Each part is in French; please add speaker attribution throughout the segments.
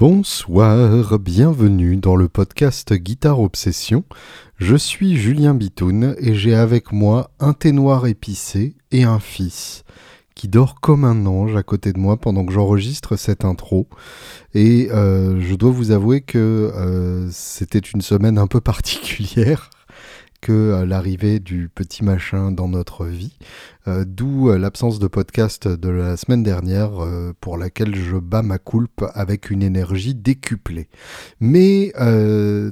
Speaker 1: Bonsoir, bienvenue dans le podcast Guitare Obsession. Je suis Julien Bitoun et j'ai avec moi un thé noir épicé et un fils qui dort comme un ange à côté de moi pendant que j'enregistre cette intro. Et euh, je dois vous avouer que euh, c'était une semaine un peu particulière que euh, l'arrivée du petit machin dans notre vie, euh, d'où euh, l'absence de podcast de la semaine dernière pour laquelle je bats ma coulpe avec une énergie décuplée. Mais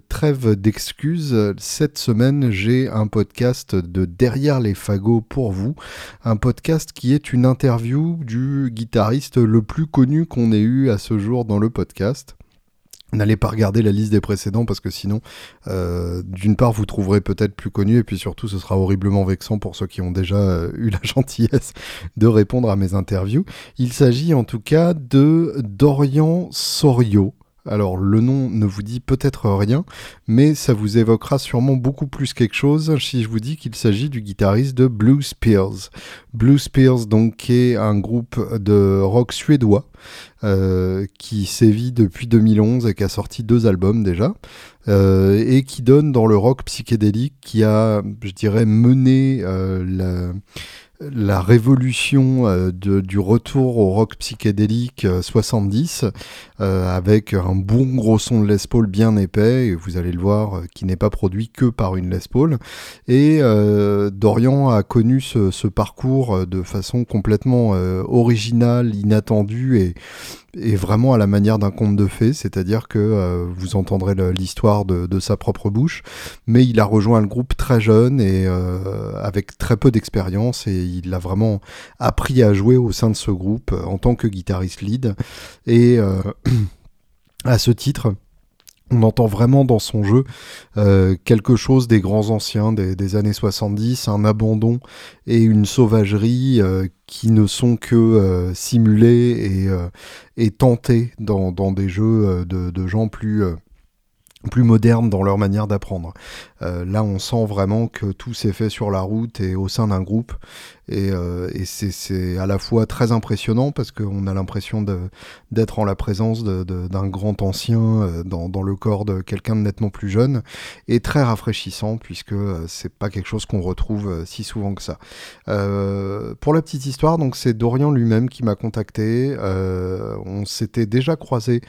Speaker 1: trêve d'excuses, cette semaine j'ai un podcast de Derrière les fagots pour vous, un podcast qui est une interview du guitariste le plus connu qu'on ait eu à ce jour dans le podcast. N'allez pas regarder la liste des précédents parce que sinon, euh, d'une part, vous trouverez peut-être plus connu et puis surtout, ce sera horriblement vexant pour ceux qui ont déjà euh, eu la gentillesse de répondre à mes interviews. Il s'agit en tout cas de Dorian Sorio. Alors le nom ne vous dit peut-être rien, mais ça vous évoquera sûrement beaucoup plus quelque chose si je vous dis qu'il s'agit du guitariste de Blue Spears. Blue Spears donc est un groupe de rock suédois euh, qui sévit depuis 2011 et qui a sorti deux albums déjà. Euh, et qui donne dans le rock psychédélique qui a, je dirais, mené euh, la, la révolution euh, du retour au rock psychédélique 70 euh, euh, avec un bon gros son de Les Paul bien épais et vous allez le voir qui n'est pas produit que par une Les Paul. Et Dorian a connu ce, ce, parcours de façon complètement originale, inattendue et, et vraiment à la manière d'un conte de fées, c'est-à-dire que euh, vous entendrez l'histoire de, sa propre bouche, mais il a rejoint le groupe très jeune et euh, avec très peu d'expérience et il a vraiment appris à jouer au sein de ce groupe euh, en tant que guitariste lead. Et à ce titre on entend vraiment dans son jeu euh, quelque chose des grands anciens des, années 70, un abandon et une sauvagerie euh, qui ne sont que euh, simulés et, et tentés dans, des jeux de, de gens plus plus modernes dans leur manière d'apprendre. Euh, là, on sent vraiment que tout s'est fait sur la route et au sein d'un groupe. Et, euh, c'est à la fois très impressionnant parce qu'on a l'impression d'être en la présence d'un grand ancien euh, dans, le corps de quelqu'un de nettement plus jeune et très rafraîchissant puisque c'est pas quelque chose qu'on retrouve si souvent que ça. pour la petite histoire, donc c'est Dorian lui-même qui m'a contacté. on s'était déjà croisé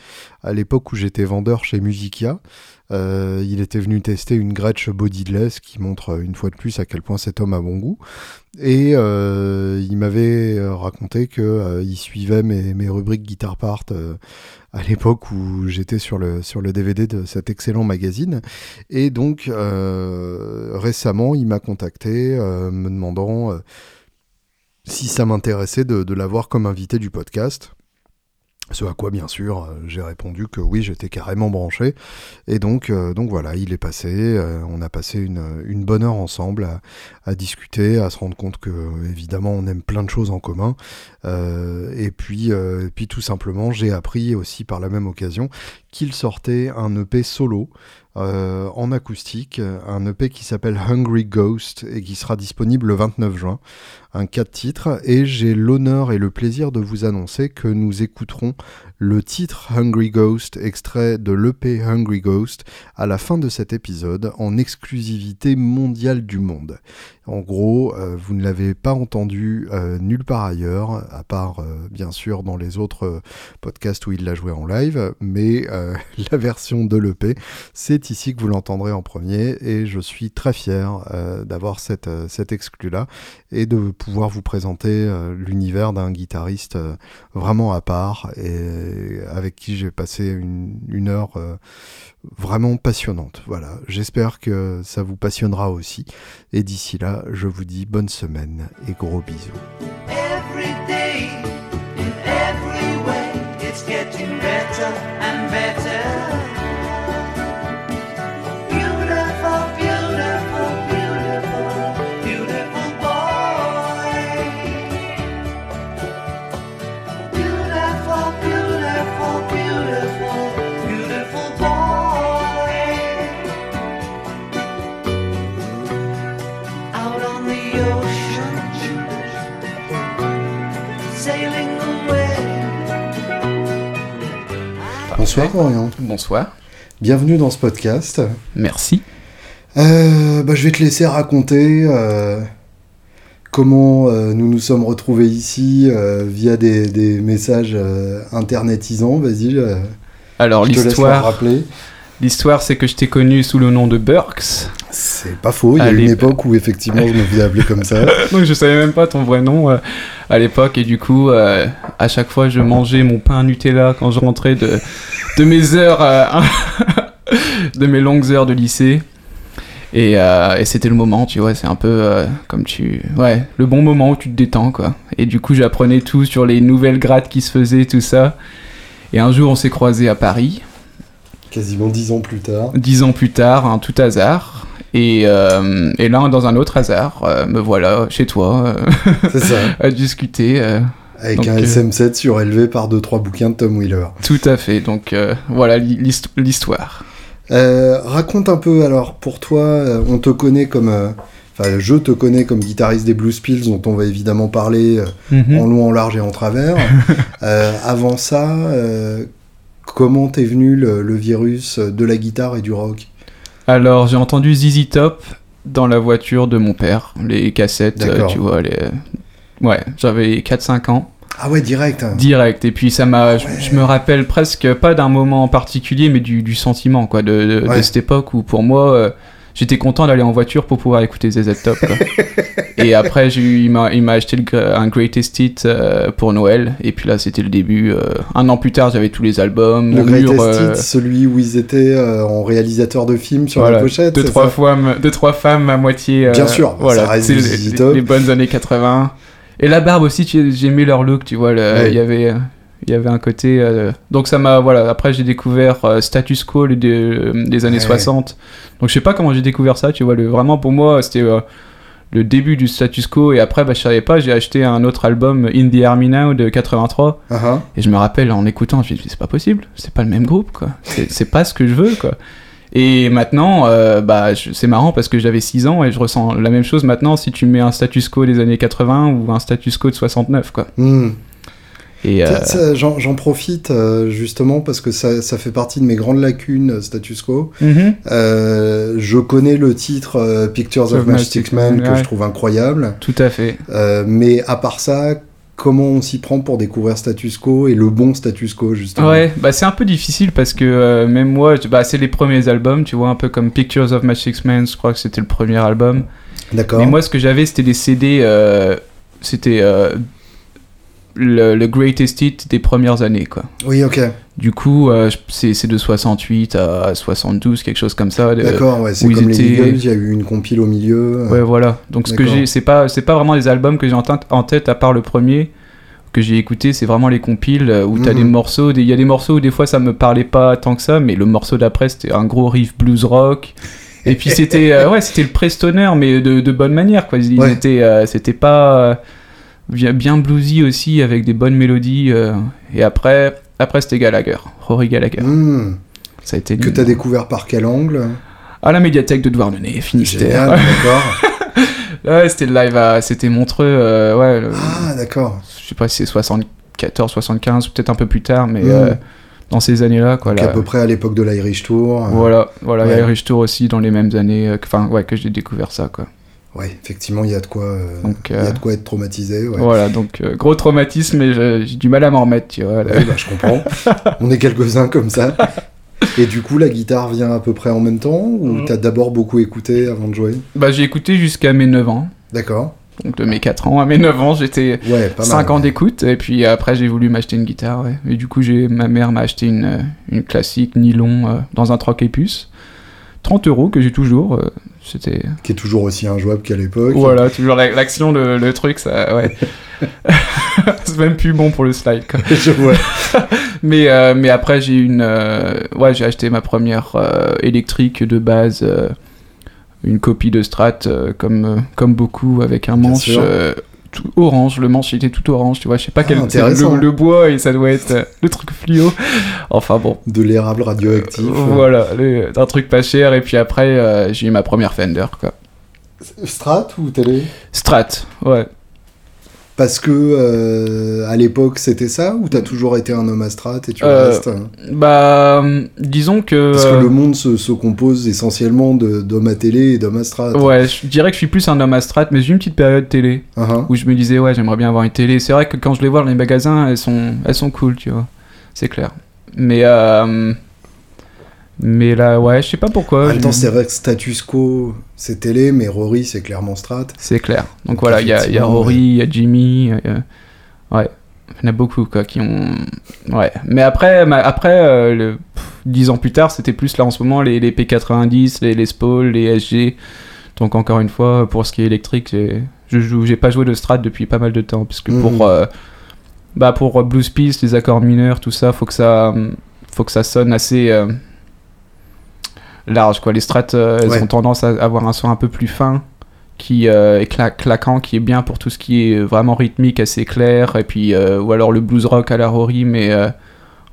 Speaker 1: à l'époque où j'étais vendeur chez Musicia. Euh, il était venu tester une Gretsch bodyless qui montre euh, une fois de plus à quel point cet homme a bon goût. Et euh, il m'avait raconté que il suivait mes, rubriques Guitar Part à l'époque où j'étais sur le, DVD de cet excellent magazine. Et donc récemment, il m'a contacté me demandant si ça m'intéressait de l'avoir comme invité du podcast. Ce à quoi, bien sûr, euh, j'ai répondu que oui, j'étais carrément branché. Et donc, euh, donc voilà, il est passé. Euh, on a passé une, bonne heure ensemble à, à, discuter, à se rendre compte que, évidemment, on aime plein de choses en commun. et puis, et puis, tout simplement, j'ai appris aussi par la même occasion qu'il sortait un EP solo euh, en acoustique, un EP qui s'appelle Hungry Ghost et qui sera disponible le 29 juin, un 4 titres, et j'ai l'honneur et le plaisir de vous annoncer que nous écouterons le titre Hungry Ghost, extrait de l'EP Hungry Ghost, à la fin de cet épisode, en exclusivité mondiale du monde. En gros, euh, vous ne l'avez pas entendu euh, nulle part ailleurs, à part euh, bien sûr dans les autres podcasts où il l'a joué en live, mais la version de l'EP, c'est ici que vous l'entendrez en premier, et je suis très fier d'avoir cette, cette exclu-là, et de pouvoir vous présenter l'univers d'un guitariste vraiment à part, avec qui j'ai passé une, heure euh, vraiment passionnante. Voilà, j'espère que ça vous passionnera aussi. Et d'ici là, je vous dis bonne semaine et gros bisous. Bonsoir Florian.
Speaker 2: Bonsoir.
Speaker 1: Bienvenue dans ce podcast.
Speaker 2: Merci.
Speaker 1: Euh, bah, je vais te laisser raconter euh, comment euh, nous nous sommes retrouvés ici via des, des messages internetisants. Vas-y,
Speaker 2: Alors
Speaker 1: je te laisse leur
Speaker 2: l'histoire,
Speaker 1: rappeler.
Speaker 2: L'histoire, c'est que je t'ai connu sous le nom de Burks.
Speaker 1: C'est pas faux, il y a une époque où effectivement je me faisais appeler comme ça.
Speaker 2: Donc je savais même pas ton vrai nom euh, à l'époque et du coup, euh, à chaque fois, je mangeais mon pain Nutella quand je rentrais de, de mes heures, euh, de mes longues heures de lycée. Et, et c'était le moment, tu vois, c'est un peu comme tu... Ouais, le bon moment où tu te détends, quoi. Et du coup, j'apprenais tout sur les nouvelles grades qui se faisaient, tout ça. Et un jour, on s'est croisés à Paris.
Speaker 1: Quasiment dix ans plus tard.
Speaker 2: dix ans plus tard, un tout hasard. Et, euh, et là, dans un autre hasard, euh, me voilà chez toi euh,
Speaker 1: C'est ça.
Speaker 2: à discuter. euh,
Speaker 1: Avec
Speaker 2: Donc,
Speaker 1: un
Speaker 2: euh,
Speaker 1: SM7 surélevé par deux trois bouquins de Tom Wheeler.
Speaker 2: tout à fait. Donc euh, voilà l'hist- l'histoire.
Speaker 1: Euh, raconte un peu alors pour toi, on te connaît comme, euh, enfin je te connais comme guitariste des Blues Pills dont on va évidemment parler euh,
Speaker 2: Mhm.
Speaker 1: en long, en large et en travers. Euh, avant ça, euh, comment t'es venu le, le virus de la guitare et du rock
Speaker 2: Alors j'ai entendu ZZ Top dans la voiture de mon père, les cassettes, euh, tu vois. Les... Ouais, j'avais 4-5 ans.
Speaker 1: Ah ouais, direct. hein.
Speaker 2: Direct. Et puis ça m'a. je-
Speaker 1: Ouais.
Speaker 2: Je, me rappelle presque pas d'un moment en particulier, mais du, du sentiment, quoi, de, de, cette époque où pour moi. euh, J'étais content d'aller en voiture pour pouvoir écouter ZZ Top. quoi. et après, j'ai eu, il m'a acheté le un Greatest Hit euh, pour Noël. Et puis là, c'était le début. euh, un an plus tard, j'avais tous les albums.
Speaker 1: Le
Speaker 2: mur,
Speaker 1: Greatest
Speaker 2: euh,
Speaker 1: Hits, celui où ils étaient euh, en réalisateur de films sur
Speaker 2: voilà,
Speaker 1: la pochette.
Speaker 2: deux trois, fois, deux, trois femmes à moitié. euh,
Speaker 1: Bien sûr,
Speaker 2: voilà,
Speaker 1: ça reste
Speaker 2: c'est
Speaker 1: du
Speaker 2: les,
Speaker 1: ZZ
Speaker 2: les-
Speaker 1: Top.
Speaker 2: les bonnes années 80. Et la barbe aussi, tu- j'aimais leur look, tu vois.
Speaker 1: Ouais.
Speaker 2: Il y avait. Euh, Il y avait un côté. euh, Donc ça m'a. Voilà, après j'ai découvert euh, Status Quo des, des années
Speaker 1: Ouais.
Speaker 2: 60. Donc je sais pas comment j'ai découvert ça, tu vois. Le, vraiment pour moi, c'était euh, le début du Status Quo. Et après, bah, je savais pas, j'ai acheté un autre album, In the Army Now de 83.
Speaker 1: Ah, ah.
Speaker 2: Et je me rappelle en écoutant, je me dis, c'est pas possible, c'est pas le même groupe, quoi. C'est pas ce que je veux, quoi. Et maintenant, euh, bah, c'est marrant parce que j'avais 6 ans et je ressens la même chose maintenant si tu mets un status quo des années 80 ou un status quo de 69, quoi.
Speaker 1: Hmm.
Speaker 2: Euh,
Speaker 1: J'en profite euh, justement parce que ça, ça fait partie de mes grandes lacunes euh, status quo.
Speaker 2: mhm.
Speaker 1: Euh, je connais le titre Pictures of
Speaker 2: Of
Speaker 1: Magic Man
Speaker 2: Man,
Speaker 1: que
Speaker 2: ouais.
Speaker 1: je trouve incroyable.
Speaker 2: tout à fait.
Speaker 1: Euh, mais à part ça, comment on s'y prend pour découvrir status quo et le bon status quo justement?
Speaker 2: Ouais, bah c'est un peu difficile parce que euh, même moi, bah, c'est les premiers albums, tu vois, un peu comme Pictures of Magic Man, je crois que c'était le premier album.
Speaker 1: D'accord.
Speaker 2: Mais moi, ce que j'avais, c'était des CD, euh, c'était euh, le, le greatest hit des premières années, quoi.
Speaker 1: Oui, ok.
Speaker 2: Du coup, euh, c'est c'est de 68 à 72, quelque chose comme ça.
Speaker 1: D'accord, ouais, c'est comme les
Speaker 2: étaient-
Speaker 1: Eagles, il y a eu une compile au milieu.
Speaker 2: Ouais, voilà. Donc, ce que j'ai, c'est pas, c'est pas vraiment les albums que j'ai en, tête- en tête, à part le premier que j'ai écouté, c'est vraiment les compiles euh, où t'as
Speaker 1: Mhm.
Speaker 2: des morceaux. des- Il y a des morceaux où des fois ça me parlait pas tant que ça, mais le morceau d'après c'était un gros riff blues rock. Et puis c'était, euh, ouais, c'était le Prestoner, mais de, de bonne manière, quoi. Ils
Speaker 1: Ouais.
Speaker 2: étaient, euh, c'était pas bien, bluesy aussi, avec des bonnes mélodies. euh, et après, après c'était Gallagher, Rory Gallagher.
Speaker 1: Hmm.
Speaker 2: Ça a été
Speaker 1: Que t'as découvert par quel angle?
Speaker 2: À la médiathèque de Douarnenez, Finistère.
Speaker 1: D'accord.
Speaker 2: Ouais, c'était le live à, c'était Montreux, euh, ouais. le-
Speaker 1: Ah, d'accord.
Speaker 2: je sais pas si c'est 74, 75, ou peut-être un peu plus tard, mais
Speaker 1: Mm.
Speaker 2: euh, dans ces années-là, quoi. Là.
Speaker 1: à peu près à l'époque de l'Irish Tour.
Speaker 2: Voilà, voilà,
Speaker 1: Ouais.
Speaker 2: a Irish Tour aussi dans les mêmes années, euh, que- enfin, ouais, que j'ai découvert ça, quoi.
Speaker 1: Ouais, effectivement, il y a de quoi, euh,
Speaker 2: Donc,
Speaker 1: y a
Speaker 2: euh,
Speaker 1: de quoi être traumatisé. Ouais.
Speaker 2: Voilà, donc euh, gros traumatisme, mais je- j'ai du mal à m'en remettre, tu vois.
Speaker 1: Ouais, bah, je comprends. On est quelques-uns comme ça. Et du coup, la guitare vient à peu près en même temps ou
Speaker 2: Mhm.
Speaker 1: t'as d'abord beaucoup écouté avant de jouer?
Speaker 2: Bah, j'ai écouté jusqu'à mes 9 ans.
Speaker 1: D'accord.
Speaker 2: Donc, de mes 4 ans à mes 9 ans, j'étais
Speaker 1: Ouais, pas mal.
Speaker 2: 5 ans
Speaker 1: ouais.
Speaker 2: d'écoute, et puis après, j'ai voulu m'acheter une guitare, ouais. Et du coup, j'ai, ma mère m'a acheté une, euh, une classique nylon euh, dans un troc et puce. 30 euros que j'ai toujours. euh, c'était.
Speaker 1: Qui est toujours aussi injouable qu'à l'époque.
Speaker 2: Voilà, toujours la- l'action, le, le truc, ça. Ouais. c'est même plus bon pour le slide, quoi.
Speaker 1: Je vois.
Speaker 2: Mais, euh, mais après, j'ai une. euh, ouais, j'ai acheté ma première euh, électrique de base. une copie de Strat, comme, comme beaucoup, avec un
Speaker 1: Bien
Speaker 2: manche. Tout orange, le manche il était tout orange, tu vois, je sais pas
Speaker 1: Ah,
Speaker 2: quel le, le bois et ça doit être euh, le truc fluo. Enfin bon,
Speaker 1: De l'érable radioactif.
Speaker 2: Euh, voilà, le- un truc pas cher et puis après euh, j'ai eu ma première Fender quoi.
Speaker 1: Strat ou télé?
Speaker 2: Strat, ouais.
Speaker 1: Parce que euh, à l'époque c'était ça ou t'as toujours été un homme à strat et tu
Speaker 2: Euh,
Speaker 1: restes hein
Speaker 2: Bah, disons que.
Speaker 1: Parce que
Speaker 2: euh,
Speaker 1: le monde se, se compose essentiellement de- d'hommes à télé et d'hommes à strat.
Speaker 2: Ouais, je dirais que je suis plus un homme à strat, mais j'ai eu une petite période télé
Speaker 1: ah.
Speaker 2: où je me disais, ouais, j'aimerais bien avoir une télé. C'est vrai que quand je les vois dans les magasins, elles sont, elles sont cool, tu vois. C'est clair. Mais, euh, mais là, ouais, je sais pas pourquoi.
Speaker 1: En même temps, c'est vrai que status quo, c'est télé, mais Rory, c'est clairement strat.
Speaker 2: C'est clair. Donc
Speaker 1: Donc,
Speaker 2: voilà, il y a, y Rory, il y a Jimmy. euh, ouais, il y en a beaucoup quoi qui ont. Ouais. Mais après, ma- après euh, le... pff, 10 ans plus tard, c'était plus là en ce moment les, les P90, les Les Paul, les SG. Donc encore une fois, pour ce qui est électrique, je joue, j'ai pas joué de strat depuis pas mal de temps parce que pour euh, bah pour blues piece, les accords mineurs, tout ça, faut que ça faut que ça sonne assez euh, large quoi. Les strats, euh, elles
Speaker 1: Ouais.
Speaker 2: ont tendance à avoir un son un peu plus fin qui euh, est cla- claquant, qui est bien pour tout ce qui est vraiment rythmique, assez clair, et puis euh, ou alors le blues rock à la Rory, mais euh,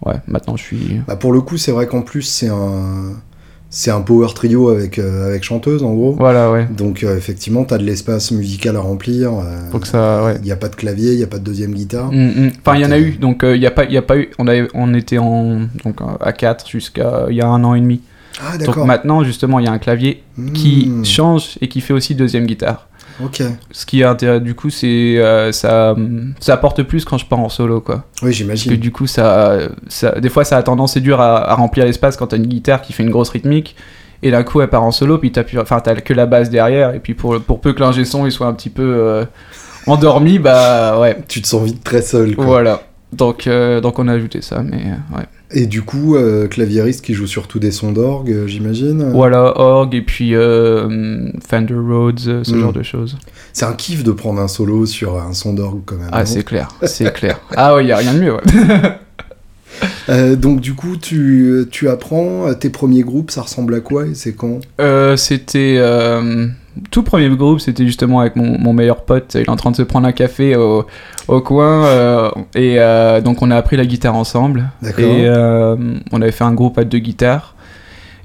Speaker 2: ouais, maintenant je suis
Speaker 1: Bah, pour le coup, c'est vrai qu'en plus, c'est un. C'est un power trio avec, avec chanteuse en gros.
Speaker 2: voilà ouais.
Speaker 1: Donc effectivement, t'as de l'espace musical à remplir.
Speaker 2: Faut que ça ouais.
Speaker 1: Il n'y a pas de clavier, il n'y a pas de deuxième guitare.
Speaker 2: Mm, mm. Enfin, il y en a eu, donc il y a pas, il y a pas eu, on avait, on était en donc à 4 jusqu'à il y a un an et demi.
Speaker 1: Ah
Speaker 2: Donc maintenant justement, il y a un clavier qui
Speaker 1: Hmm,
Speaker 2: change et qui fait aussi deuxième guitare.
Speaker 1: Ok.
Speaker 2: Ce qui est intéressant du coup, c'est euh, ça, ça apporte plus quand je pars en solo quoi.
Speaker 1: Oui,
Speaker 2: Parce que
Speaker 1: j'imagine.
Speaker 2: du coup, ça, ça, des fois, ça a tendance, c'est dur à, à remplir l'espace quand t'as une guitare qui fait une grosse rythmique. Et d'un coup, elle part en solo, puis t'as enfin, t'as que la basse derrière. Et puis, pour, pour peu que l'ingé son il soit un petit peu euh, endormi, bah ouais,
Speaker 1: Tu te sens vite très seul. quoi.
Speaker 2: voilà. Donc, euh, donc, on a ajouté ça, mais euh, ouais.
Speaker 1: Et du coup, euh, claviériste qui joue surtout des sons d'orgue, euh, j'imagine.
Speaker 2: Voilà, org, et puis euh, Fender Rhodes, ce
Speaker 1: Mm.
Speaker 2: genre de choses.
Speaker 1: C'est un kiff de prendre un solo sur un son d'orgue quand même.
Speaker 2: Ah, c'est clair, c'est clair. Ah ouais, y a rien de mieux, ouais.
Speaker 1: Euh, donc du coup, tu, tu apprends tes premiers groupes, ça ressemble à quoi et c'est quand?
Speaker 2: Euh, c'était euh, tout premier groupe, c'était justement avec mon, mon meilleur pote. Il est en train de se prendre un café au, au coin euh, et euh, donc on a appris la guitare ensemble. Et euh, on avait fait un groupe à deux guitares.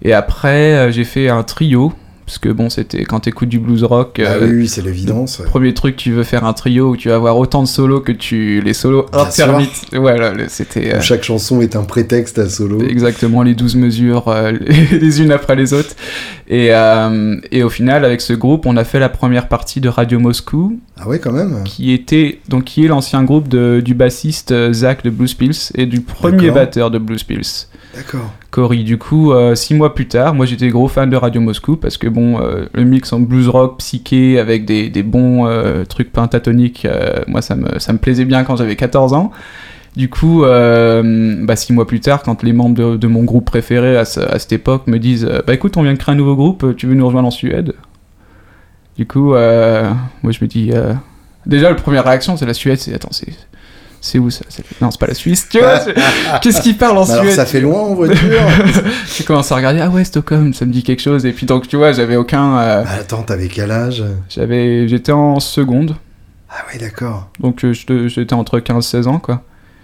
Speaker 2: Et après j'ai fait un trio parce que bon c'était quand t'écoutes du blues rock.
Speaker 1: Ah
Speaker 2: euh,
Speaker 1: oui, oui, c'est l'évidence. ouais.
Speaker 2: Premier truc, tu veux faire un trio où tu vas avoir autant de solos que tu les solos intermites. Voilà, c'était euh,
Speaker 1: Chaque chanson est un prétexte à solo.
Speaker 2: Exactement les 12 mesures euh, les, les unes après les autres. Et, euh, et au final, avec ce groupe, on a fait la première partie de Radio Moscou,
Speaker 1: Ah ouais, quand même.
Speaker 2: qui était donc qui est l'ancien groupe de- du bassiste euh, Zach de Blues Pills et du premier batteur de Blues Pills.
Speaker 1: D'accord.
Speaker 2: Cory, du coup, euh, six mois plus tard, moi j'étais gros fan de Radio Moscou parce que bon, euh, le mix en blues rock psyché avec des, bons euh, trucs pentatoniques, moi ça me, plaisait bien quand j'avais 14 ans. Du coup, bah, six mois plus tard, quand les membres de, mon groupe préféré à, à cette époque me disent Bah écoute, on vient de créer un nouveau groupe, tu veux nous rejoindre en Suède? Du coup, moi je me dis Déjà, la première réaction c'est la Suède, c'est Attends, c'est. C'est où ça Non, c'est pas la Suisse, tu vois Qu'est-ce qui parle en
Speaker 1: alors
Speaker 2: Suède
Speaker 1: ça fait loin en voiture
Speaker 2: j'ai commencé à regarder, ah ouais, Stockholm, ça me dit quelque chose. Et puis donc, tu vois, j'avais aucun. euh,
Speaker 1: Ah, Attends, t'avais quel âge?
Speaker 2: j'avais, j'étais en seconde,
Speaker 1: Ah ouais, d'accord.
Speaker 2: donc euh, j'étais entre 15-16 ans, quoi.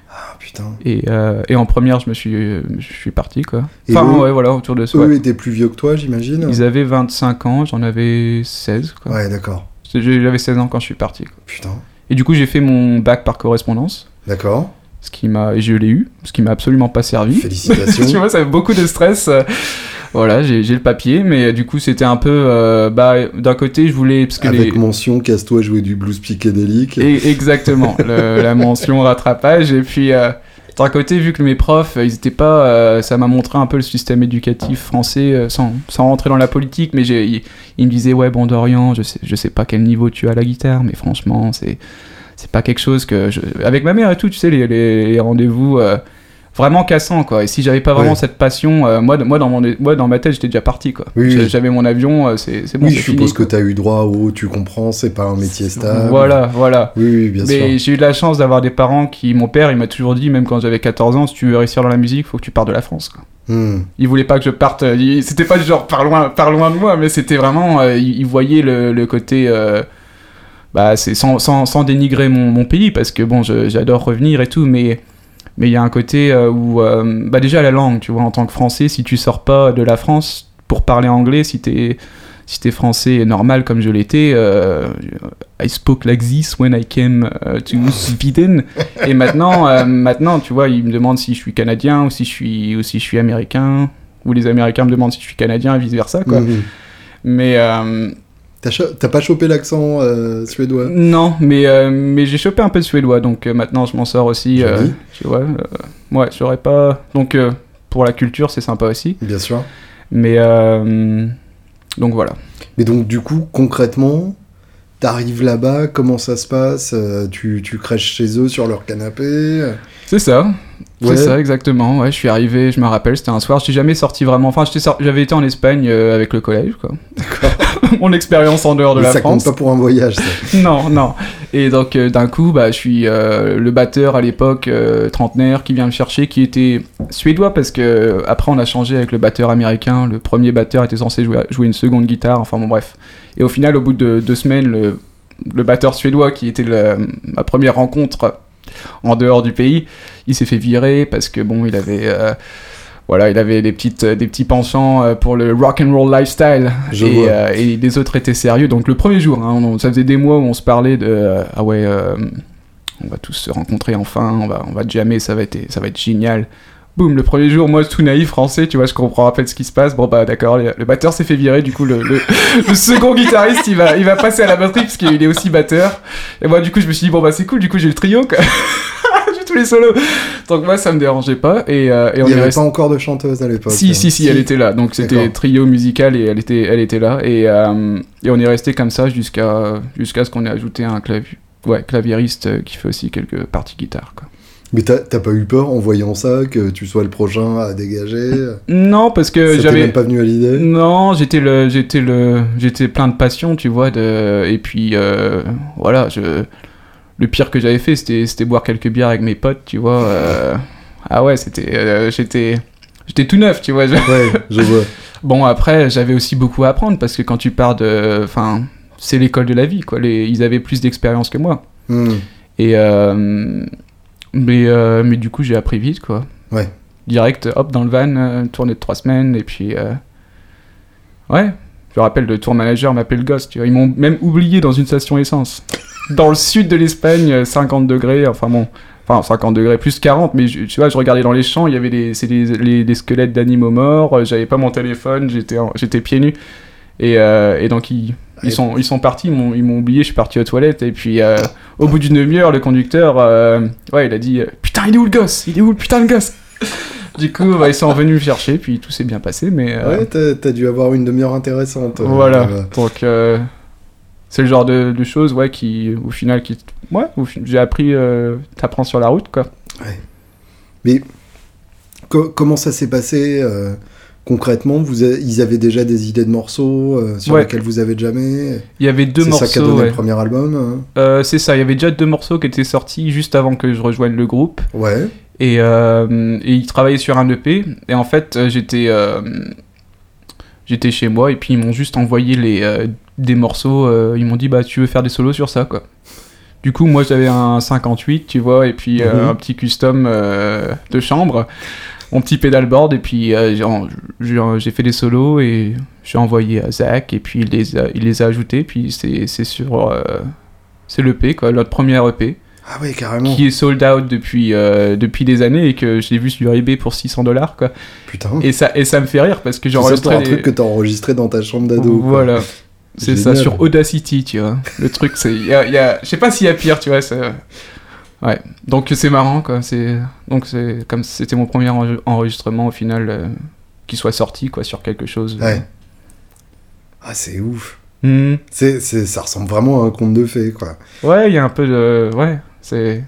Speaker 1: Ah putain.
Speaker 2: Et, euh, et en première, je me suis, je suis parti, quoi.
Speaker 1: Et
Speaker 2: Enfin,
Speaker 1: eux-
Speaker 2: ouais, voilà, autour de ça.
Speaker 1: Eux
Speaker 2: ouais.
Speaker 1: étaient plus vieux que toi, j'imagine?
Speaker 2: Ils avaient 25 ans, j'en avais 16, quoi.
Speaker 1: Ouais, d'accord.
Speaker 2: J'avais 16 ans quand je suis parti. quoi.
Speaker 1: Putain.
Speaker 2: Et du coup, j'ai fait mon bac par correspondance,
Speaker 1: D'accord.
Speaker 2: ce qui m'a, et je l'ai eu, ce qui m'a absolument pas servi.
Speaker 1: Félicitations.
Speaker 2: tu vois, ça avait beaucoup de stress. Voilà, j'ai j'ai le papier, mais du coup, c'était un peu. euh, bah, d'un côté, je voulais. Parce que
Speaker 1: Avec
Speaker 2: les...
Speaker 1: mention, casse-toi jouer du blues psychédélique.
Speaker 2: Et- exactement, le- la mention rattrapage. Et puis, euh, d'un côté, vu que mes profs, euh, ils étaient pas. euh, ça m'a montré un peu le système éducatif français, euh, sans, sans rentrer dans la politique, mais ils, me disaient, ouais, bon, Dorian, je sais, je sais pas quel niveau tu as à la guitare, mais franchement, c'est. C'est pas quelque chose que. Avec ma mère et tout, tu sais, les, les- rendez-vous. Vraiment cassant quoi. Et si j'avais pas vraiment
Speaker 1: Ouais.
Speaker 2: cette passion, euh, moi, moi, dans mon, moi dans ma tête j'étais déjà parti quoi.
Speaker 1: Oui,
Speaker 2: J'a-
Speaker 1: oui.
Speaker 2: J'avais mon avion, euh, c'est c'est bon,
Speaker 1: oui, je suppose que t'as eu droit au tu comprends, c'est pas un métier stable.
Speaker 2: Voilà, voilà.
Speaker 1: Oui, oui, bien sûr.
Speaker 2: Mais j'ai eu de la chance d'avoir des parents qui. Mon père, il m'a toujours dit, même quand j'avais 14 ans, si tu veux réussir dans la musique, faut que tu partes de la France. Quoi.
Speaker 1: Hmm.
Speaker 2: Il voulait pas que je parte. euh, il- C'était pas du genre par loin, par loin de moi, mais c'était vraiment. euh, il, voyait le, le côté. euh, bah, c'est sans, sans, sans dénigrer mon, mon pays, parce que bon, j'adore revenir et tout, mais. Mais il y a un côté euh, où. euh, bah, déjà, la langue, tu vois, en tant que Français, si tu sors pas de la France pour parler anglais, si t'es. Si t'es français normal comme je l'étais, euh, I spoke like this when I came to Sweden. Et maintenant, euh, maintenant, tu vois, ils me demandent si je suis canadien ou si je suis, ou si je suis américain. Ou les Américains me demandent si je suis canadien et vice versa, quoi.
Speaker 1: Mhm.
Speaker 2: Mais euh,
Speaker 1: T'as pas chopé l'accent euh, suédois?
Speaker 2: Non, mais, euh, mais j'ai chopé un peu de suédois, donc euh, maintenant je m'en sors aussi. tu vois, ouais, j'aurais pas. Donc pour la culture, c'est sympa aussi.
Speaker 1: Bien sûr.
Speaker 2: Mais donc voilà.
Speaker 1: Mais donc, du coup, concrètement, t'arrives là-bas, comment ça se passe tu, tu crèches chez eux sur leur canapé?
Speaker 2: C'est ça.
Speaker 1: Ouais.
Speaker 2: C'est ça, exactement. Ouais, je suis arrivé, je me rappelle, c'était un soir. Je suis jamais sorti vraiment. Enfin, j'avais été en Espagne euh, avec le collège, quoi. Mon expérience en dehors de
Speaker 1: Mais
Speaker 2: la
Speaker 1: ça
Speaker 2: France.
Speaker 1: compte pas pour un voyage, ça.
Speaker 2: non, non. Et donc, euh, d'un coup, bah, je suis euh, le batteur à l'époque, trentenaire, qui vient me chercher, qui était suédois, parce que après, on a changé avec le batteur américain. Le premier batteur était censé jouer, jouer une seconde guitare, enfin bon, bref. Et au final, au bout de deux semaines, le, le batteur suédois, qui était le- ma première rencontre en dehors du pays, il s'est fait virer parce que bon, il avait. euh, voilà, il avait des, petites, des petits penchants euh, pour le rock and roll lifestyle et, euh, les autres étaient sérieux. Donc le premier jour, hein, on- ça faisait des mois où on se parlait de euh, ah ouais, euh, on va tous se rencontrer enfin, on va on va jammer, ça va être ça va être génial. Boum, le premier jour, moi tout naïf français, tu vois, je comprends à peine ce qui se passe. Bon bah d'accord, le, le batteur s'est fait virer, du coup le, le, le second guitariste il va il va passer à la batterie parce qu'il est aussi batteur. Et moi du coup je me suis dit bon bah c'est cool, du coup j'ai le trio quoi. j'ai tous les solos. Donc moi ça me dérangeait pas et, euh, et on
Speaker 1: Il y
Speaker 2: est
Speaker 1: avait pas encore de chanteuse à l'époque.
Speaker 2: si, si, si, elle était là. Donc c'était trio musical et elle était, elle était là. Et, euh, et on est resté comme ça jusqu'à jusqu'à ce qu'on ait ajouté un clavi... ouais, claviériste euh, qui fait aussi quelques parties guitare. Quoi.
Speaker 1: Mais t'as pas eu peur en voyant ça que tu sois le prochain à dégager?
Speaker 2: Non, parce que j'avais.
Speaker 1: même pas venu à l'idée?
Speaker 2: Non, j'étais le, j'étais le, j'étais plein de passion, tu vois. De... Et puis euh, voilà, je. Le pire que j'avais fait, c'était, boire quelques bières avec mes potes, tu vois. euh, Ah ouais, c'était, euh, j'étais, j'étais tout neuf, tu vois. je-
Speaker 1: Ouais, je vois.
Speaker 2: Bon, après, j'avais aussi beaucoup à apprendre parce que quand tu pars de. Enfin, c'est l'école de la vie, quoi. Les... Ils avaient plus d'expérience que moi.
Speaker 1: Hmm.
Speaker 2: Et. Euh, Mais, euh, mais du coup, j'ai appris vite, quoi.
Speaker 1: Ouais.
Speaker 2: Direct, hop, dans le van, euh, tournée de trois semaines, et puis. euh, Ouais. Je me rappelle, le tour manager m'appelait le gosse, tu vois. Ils m'ont même oublié dans une station essence. Dans le sud de l'Espagne, euh, 50 degrés, enfin bon. Enfin, 50 degrés, plus 40, mais je- tu vois, je regardais dans les champs, il y avait des, c'est des, les- des squelettes d'animaux morts, euh, j'avais pas mon téléphone, j'étais, en- j'étais pieds nus. Et, euh, et donc, ils, ils,
Speaker 1: Ouais.
Speaker 2: sont, ils sont partis, ils m'ont, oublié, je suis parti aux toilettes, et puis euh, au bout d'une demi-heure, le conducteur, euh, ouais, il a dit euh, Putain, il est où le gosse? Il est où le putain de gosse? Du coup, bah, ils sont venus me chercher, puis tout s'est bien passé, mais. euh,
Speaker 1: Ouais, t'as dû avoir une demi-heure intéressante.
Speaker 2: voilà. Donc, c'est le genre de, de choses, ouais, qui, au final, qui. Ouais, j'ai appris. T'apprends sur la route, quoi.
Speaker 1: Co- comment ça s'est passé concrètement vous a- Ils avaient déjà des idées de morceaux euh, sur
Speaker 2: Ouais.
Speaker 1: lesquels vous avez jamais
Speaker 2: Il y avait deux
Speaker 1: C'est
Speaker 2: morceaux.
Speaker 1: ça qui a donné
Speaker 2: ouais.
Speaker 1: le premier album hein
Speaker 2: Euh, c'est ça, il y avait déjà deux morceaux qui étaient sortis juste avant que je rejoigne le groupe.
Speaker 1: Ouais.
Speaker 2: Et, euh, et ils travaillaient sur un EP. Et en fait, j'étais j'étais chez moi et puis ils m'ont juste envoyé les, des morceaux. ils m'ont dit, bah, tu veux faire des solos sur ça, quoi. Du coup, moi, j'avais un 58, tu vois, et puis
Speaker 1: Mhm.
Speaker 2: un petit custom de chambre, mon petit pedalboard, et puis euh, j'ai j'ai j'ai fait des solos et j'ai envoyé à Zach, et puis il les a, il les a ajoutés, puis c'est c'est sur. euh, c'est l'EP, quoi, notre première EP
Speaker 1: Ah ouais, carrément.
Speaker 2: qui est sold out depuis, euh, depuis des années et que je l'ai vu sur eBay pour 600 dollars quoi.
Speaker 1: Putain.
Speaker 2: Et ça, et ça me fait rire parce que
Speaker 1: pour
Speaker 2: j'enregistrais
Speaker 1: un
Speaker 2: les-
Speaker 1: truc que t'as enregistré dans ta chambre d'ado.
Speaker 2: Voilà. C'est ça sur Audacity, tu vois. Le truc c'est il y a, il y a- je sais pas s'il y a pire, tu vois, c'est- Ouais. Donc c'est marrant quoi, c'est donc c'est comme c'était mon premier enre- enregistrement au final euh, qui soit sorti quoi sur quelque chose.
Speaker 1: Ouais. Ah, c'est ouf.
Speaker 2: Hmm.
Speaker 1: C'est, c'est, ça ressemble vraiment à un conte de fées, quoi.
Speaker 2: Ouais, il y a un peu de ouais, c'est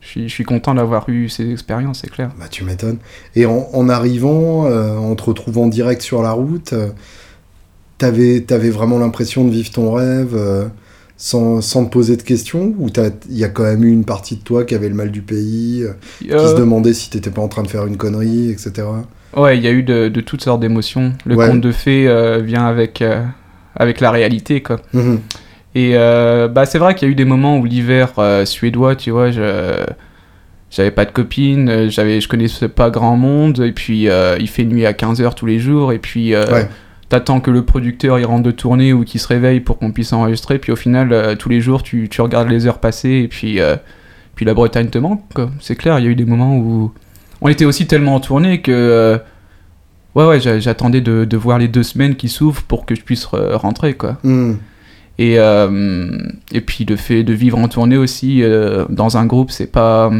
Speaker 2: je suis, je suis content d'avoir eu ces expériences, c'est clair.
Speaker 1: Bah, tu m'étonnes. Et en, en arrivant, euh, en te retrouvant direct sur la route, euh, t'avais, t'avais vraiment l'impression de vivre ton rêve euh, sans, sans te poser de questions Ou il y a quand même eu une partie de toi qui avait le mal du pays, euh, qui
Speaker 2: Euh,
Speaker 1: se demandait si t'étais pas en train de faire une connerie, etc.
Speaker 2: Ouais, il y a eu de, de toutes sortes d'émotions. Le
Speaker 1: Ouais.
Speaker 2: conte de fées euh, vient avec, euh, avec la réalité, quoi.
Speaker 1: Mhm.
Speaker 2: Et euh, bah, c'est vrai qu'il y a eu des moments où l'hiver euh, suédois, tu vois, je... J'avais pas de copine, euh, j'avais, je connaissais pas grand monde, et puis euh, il fait nuit à 15h tous les jours, et puis euh,
Speaker 1: Ouais.
Speaker 2: T'attends que le producteur il rentre de tournée ou qu'il se réveille pour qu'on puisse enregistrer, puis au final, euh, tous les jours, tu, tu regardes les heures passées et puis, euh, puis la Bretagne te manque. quoi. C'est clair, il y a eu des moments où on était aussi tellement en tournée que euh, ouais, ouais, j'a- j'attendais de, de voir les deux semaines qui s'ouvrent pour que je puisse re- rentrer, quoi.
Speaker 1: Hmm.
Speaker 2: Et, et puis le fait de vivre en tournée aussi dans un groupe, c'est pas.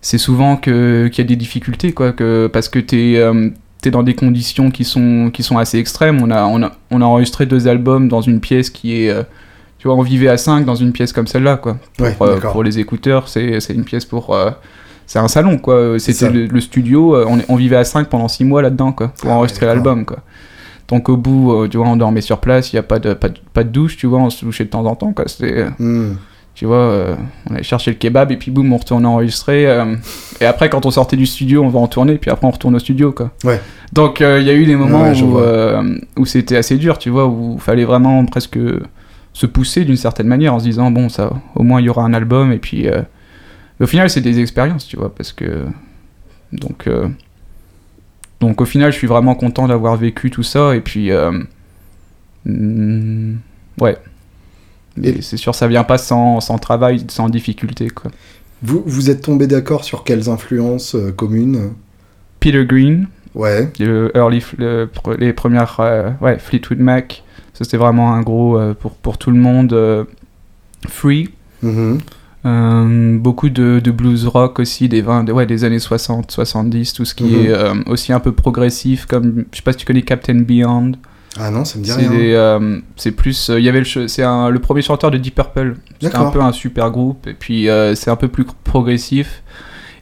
Speaker 2: C'est souvent que- qu'il y a des difficultés, quoi, que, parce que t'es euh, t'es dans des conditions qui sont, qui sont assez extrêmes. On a, on, a, on a enregistré deux albums dans une pièce qui est. euh, tu vois, on vivait à 5 dans une pièce comme celle-là, quoi.
Speaker 1: Ouais,
Speaker 2: Pour, euh, pour les écouteurs, c'est une pièce pour. euh, c'est un salon, quoi. C'était le, le studio. On, on vivait à 5 pendant 6 mois là-dedans, quoi, pour
Speaker 1: Ah
Speaker 2: enregistrer l'album, quoi. Donc au bout, tu vois, on dormait sur place, il n'y a pas de, pas, de, pas de douche, tu vois, on se douchait de temps en temps, quoi. C'était,
Speaker 1: Hmm.
Speaker 2: Tu vois, euh, on allait chercher le kebab et puis boum, on retournait enregistrer. euh, et après, quand on sortait du studio, on va en tourner, puis après on retourne au studio, quoi.
Speaker 1: Ouais.
Speaker 2: Donc euh, il y a eu des moments
Speaker 1: Ouais,
Speaker 2: où, où c'était assez dur, tu vois, où il fallait vraiment presque se pousser d'une certaine manière en se disant, bon, ça, au moins il y aura un album, et puis. au final, c'est des expériences, tu vois, parce que. Donc. donc au final, je suis vraiment content d'avoir vécu tout ça, et puis. euh, mm, ouais.
Speaker 1: Et-
Speaker 2: c'est sûr, ça vient pas sans, sans travail, sans difficulté, quoi.
Speaker 1: Vous, vous êtes tombé d'accord sur quelles influences euh, communes?
Speaker 2: Peter Green,
Speaker 1: Ouais.
Speaker 2: le early, le- les premières, euh, ouais, Fleetwood Mac, ça c'était vraiment un gros euh, pour, pour tout le monde. Free,
Speaker 1: Mhm.
Speaker 2: euh, beaucoup de, de blues rock aussi, des, 20, des- ouais, des années 60, 70, tout ce qui
Speaker 1: Mhm.
Speaker 2: est aussi un peu progressif, comme, je sais pas si tu connais Captain Beyond.
Speaker 1: Ah non, ça me dit rien.
Speaker 2: euh, c'est plus, euh, il y avait le, c'est le premier chanteur de Deep Purple. C'est un peu un super groupe et puis euh, c'est un peu plus progressif.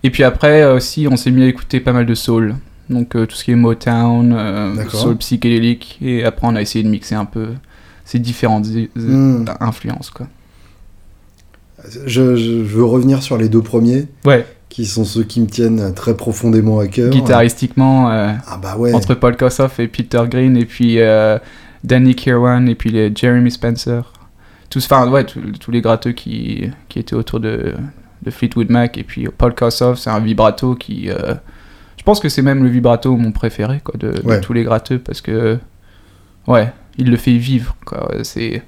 Speaker 2: Et puis après aussi, on s'est mis à écouter pas mal de soul. Donc euh, tout ce qui est Motown, euh, soul psychédélique. Et après, on a essayé de mixer un peu ces différentes
Speaker 1: Hmm.
Speaker 2: influences quoi.
Speaker 1: Je, je veux revenir sur les deux premiers,
Speaker 2: Ouais.
Speaker 1: Qui sont ceux qui me tiennent très profondément à cœur.
Speaker 2: Guitaristiquement, euh,
Speaker 1: Ah bah ouais.
Speaker 2: entre Paul Kossoff et Peter Green et puis euh, Danny Kirwan et puis les Jeremy Spencer. Tous, enfin ouais, tous tous les gratteux qui, qui étaient autour de, de Fleetwood Mac et puis Paul Kossoff, c'est un vibrato qui, euh, je pense que c'est même le vibrato mon préféré quoi de, de tous les gratteux parce que ouais, il le fait vivre quoi. C'est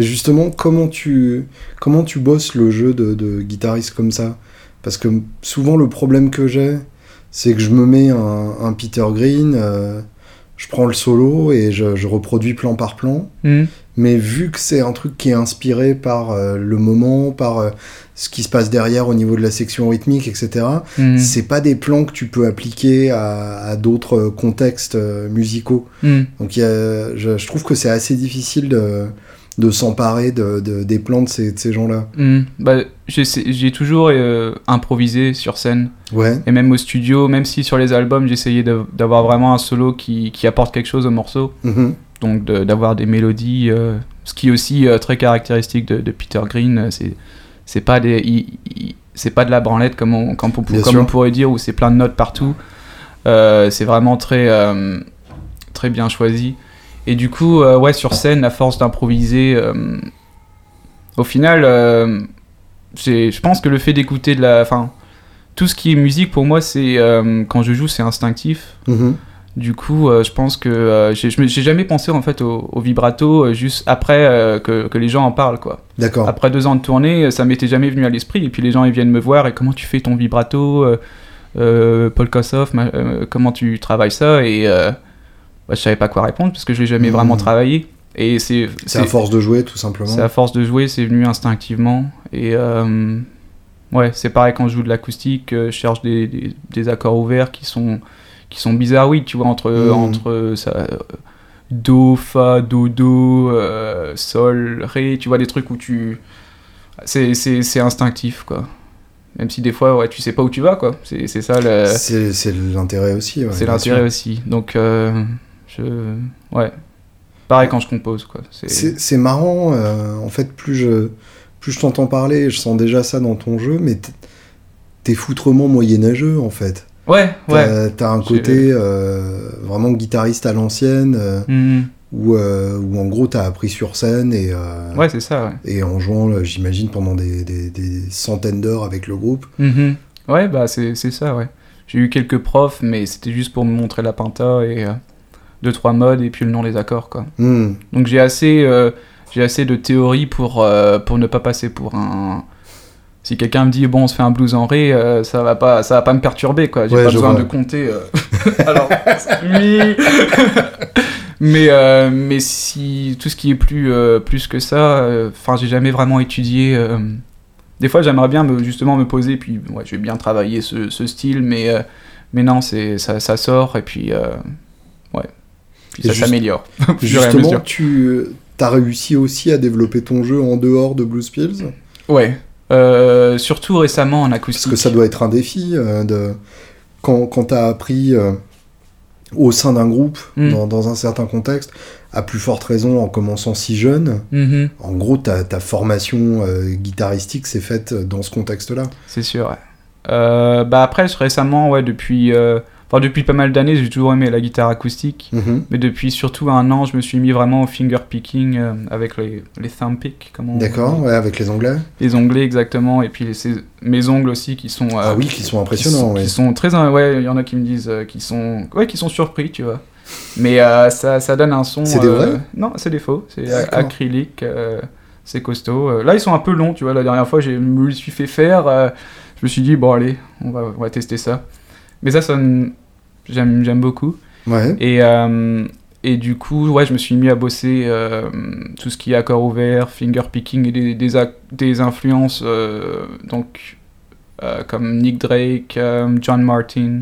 Speaker 1: Et justement, comment tu, comment tu bosses le jeu de, de guitariste comme ça? Parce que souvent, le problème que j'ai, c'est que je me mets un, un Peter Green, euh, je prends le solo et je, je reproduis plan par plan.
Speaker 2: Hmm.
Speaker 1: Mais vu que c'est un truc qui est inspiré par euh, le moment, par euh, ce qui se passe derrière au niveau de la section rythmique, etc.,
Speaker 2: Hmm.
Speaker 1: c'est pas des plans que tu peux appliquer à, à d'autres contextes musicaux.
Speaker 2: Hmm.
Speaker 1: Donc a- je, je trouve que c'est assez difficile de, de s'emparer de, de- des plans de ces, ces gens-là.
Speaker 2: Hmm. Bah, j'ai toujours euh, improvisé sur scène.
Speaker 1: Ouais.
Speaker 2: Et même au studio, même si sur les albums j'essayais d'avoir vraiment un solo qui, qui apporte quelque chose au morceau,
Speaker 1: Mhm.
Speaker 2: donc de- d'avoir des mélodies, euh, ce qui est aussi euh, très caractéristique de, de Peter Green, c'est c'est pas des c'est pas de la branlette comme on, comme on, comme pourrait dire où c'est plein de notes partout. C'est vraiment très très bien choisi. Et du coup, euh, ouais, sur scène, à force d'improviser, euh, au final, euh, je pense que le fait d'écouter de la, enfin, tout ce qui est musique pour moi, c'est euh, quand je joue, c'est instinctif.
Speaker 1: Mhm.
Speaker 2: Du coup, je pense que j'ai jamais pensé en fait au, au vibrato juste après que, que les gens en parlent quoi.
Speaker 1: D'accord.
Speaker 2: Après deux ans de tournée, ça m'était jamais venu à l'esprit et puis les gens ils viennent me voir et comment tu fais ton vibrato, Paul Kossoff, comment tu travailles ça et bah, je savais pas quoi répondre parce que je l'ai jamais
Speaker 1: Mhm.
Speaker 2: vraiment travaillé et c'est
Speaker 1: C'est à force de jouer, tout simplement.
Speaker 2: c'est à force de jouer, c'est venu instinctivement. Et euh, ouais, c'est pareil quand je joue de l'acoustique, euh, je cherche des, des, des accords ouverts qui sont, qui sont bizarroïdes, tu vois, entre,
Speaker 1: Mhm.
Speaker 2: entre ça, euh, Do, Fa, Do, Do, euh, Sol, Ré, tu vois, des trucs où tu. C'est, c'est, c'est instinctif, quoi. Même si des fois, ouais, tu sais pas où tu vas, quoi. C'est, c'est ça le.
Speaker 1: C'est c'est l'intérêt aussi. ouais,
Speaker 2: C'est l'intérêt aussi. Donc, euh, je. Ouais. Pareil quand je compose, quoi. C'est...
Speaker 1: Marrant, euh, en fait, plus je, plus je t'entends parler, je sens déjà ça dans ton jeu, mais t'es foutrement moyenâgeux, en fait.
Speaker 2: Ouais, ouais.
Speaker 1: T'as un côté euh, vraiment guitariste à l'ancienne, euh,
Speaker 2: Mhm.
Speaker 1: où, où en gros t'as appris sur scène et,
Speaker 2: Ouais, c'est ça, ouais.
Speaker 1: et en jouant, j'imagine, pendant des, des- des centaines d'heures avec le groupe.
Speaker 2: Mhm. Ouais, bah c'est c'est ça, ouais. j'ai eu quelques profs, mais c'était juste pour me montrer la pinta et deux trois modes et puis le nom des accords quoi.
Speaker 1: Hmm.
Speaker 2: Donc j'ai assez, euh, j'ai assez de théorie pour euh, pour ne pas passer pour un. Si quelqu'un me dit bon on se fait un blues en ré, euh, ça va pas ça va pas me perturber quoi. J'ai
Speaker 1: Ouais,
Speaker 2: pas besoin
Speaker 1: vois.
Speaker 2: de compter. Alors mi. mais mais si tout ce qui est plus plus que ça, enfin j'ai jamais vraiment étudié. Des fois j'aimerais bien me, justement me poser puis ouais je vais bien travailler ce, ce style mais mais non c'est ça, ça sort et puis puis ça s'améliore.
Speaker 1: Justement, tu as réussi aussi à développer ton jeu en dehors de Blue Spills
Speaker 2: Ouais. Euh, surtout récemment en acoustique.
Speaker 1: Parce que ça doit être un défi euh, de... quand, quand tu as appris euh, au sein d'un groupe,
Speaker 2: Mm.
Speaker 1: dans, dans un certain contexte, à plus forte raison en commençant si jeune.
Speaker 2: Mhm,
Speaker 1: En gros, ta, ta formation euh, guitaristique s'est faite dans ce contexte-là.
Speaker 2: c'est sûr. ouais. Euh, bah après, récemment, ouais, depuis, euh, enfin, depuis pas mal d'années, j'ai toujours aimé la guitare acoustique.
Speaker 1: Mhm.
Speaker 2: Mais depuis surtout un an, je me suis mis vraiment au finger picking euh, avec les, les thumb pick, comment on
Speaker 1: D'accord, ouais, avec les onglets.
Speaker 2: Les onglets exactement, et puis les- mes ongles aussi qui sont. euh,
Speaker 1: ah oui, qui sont
Speaker 2: qui
Speaker 1: impressionnants.
Speaker 2: sont,
Speaker 1: ouais.
Speaker 2: qui sont très ouais il y en a qui me disent euh, qui sont ouais qui sont surpris tu vois mais euh, ça, ça donne un son
Speaker 1: C'est des vrais
Speaker 2: non c'est des faux c'est acrylique c'est costaud là ils sont un peu longs tu vois la dernière fois je me le suis fait faire je me suis dit bon allez on va, on va tester ça mais ça sonne j'aime j'aime beaucoup
Speaker 1: Ouais.
Speaker 2: et euh, et du coup ouais je me suis mis à bosser euh, tout ce qui est accord ouvert finger picking et des des, des influences euh, donc euh, comme Nick Drake, John Martin.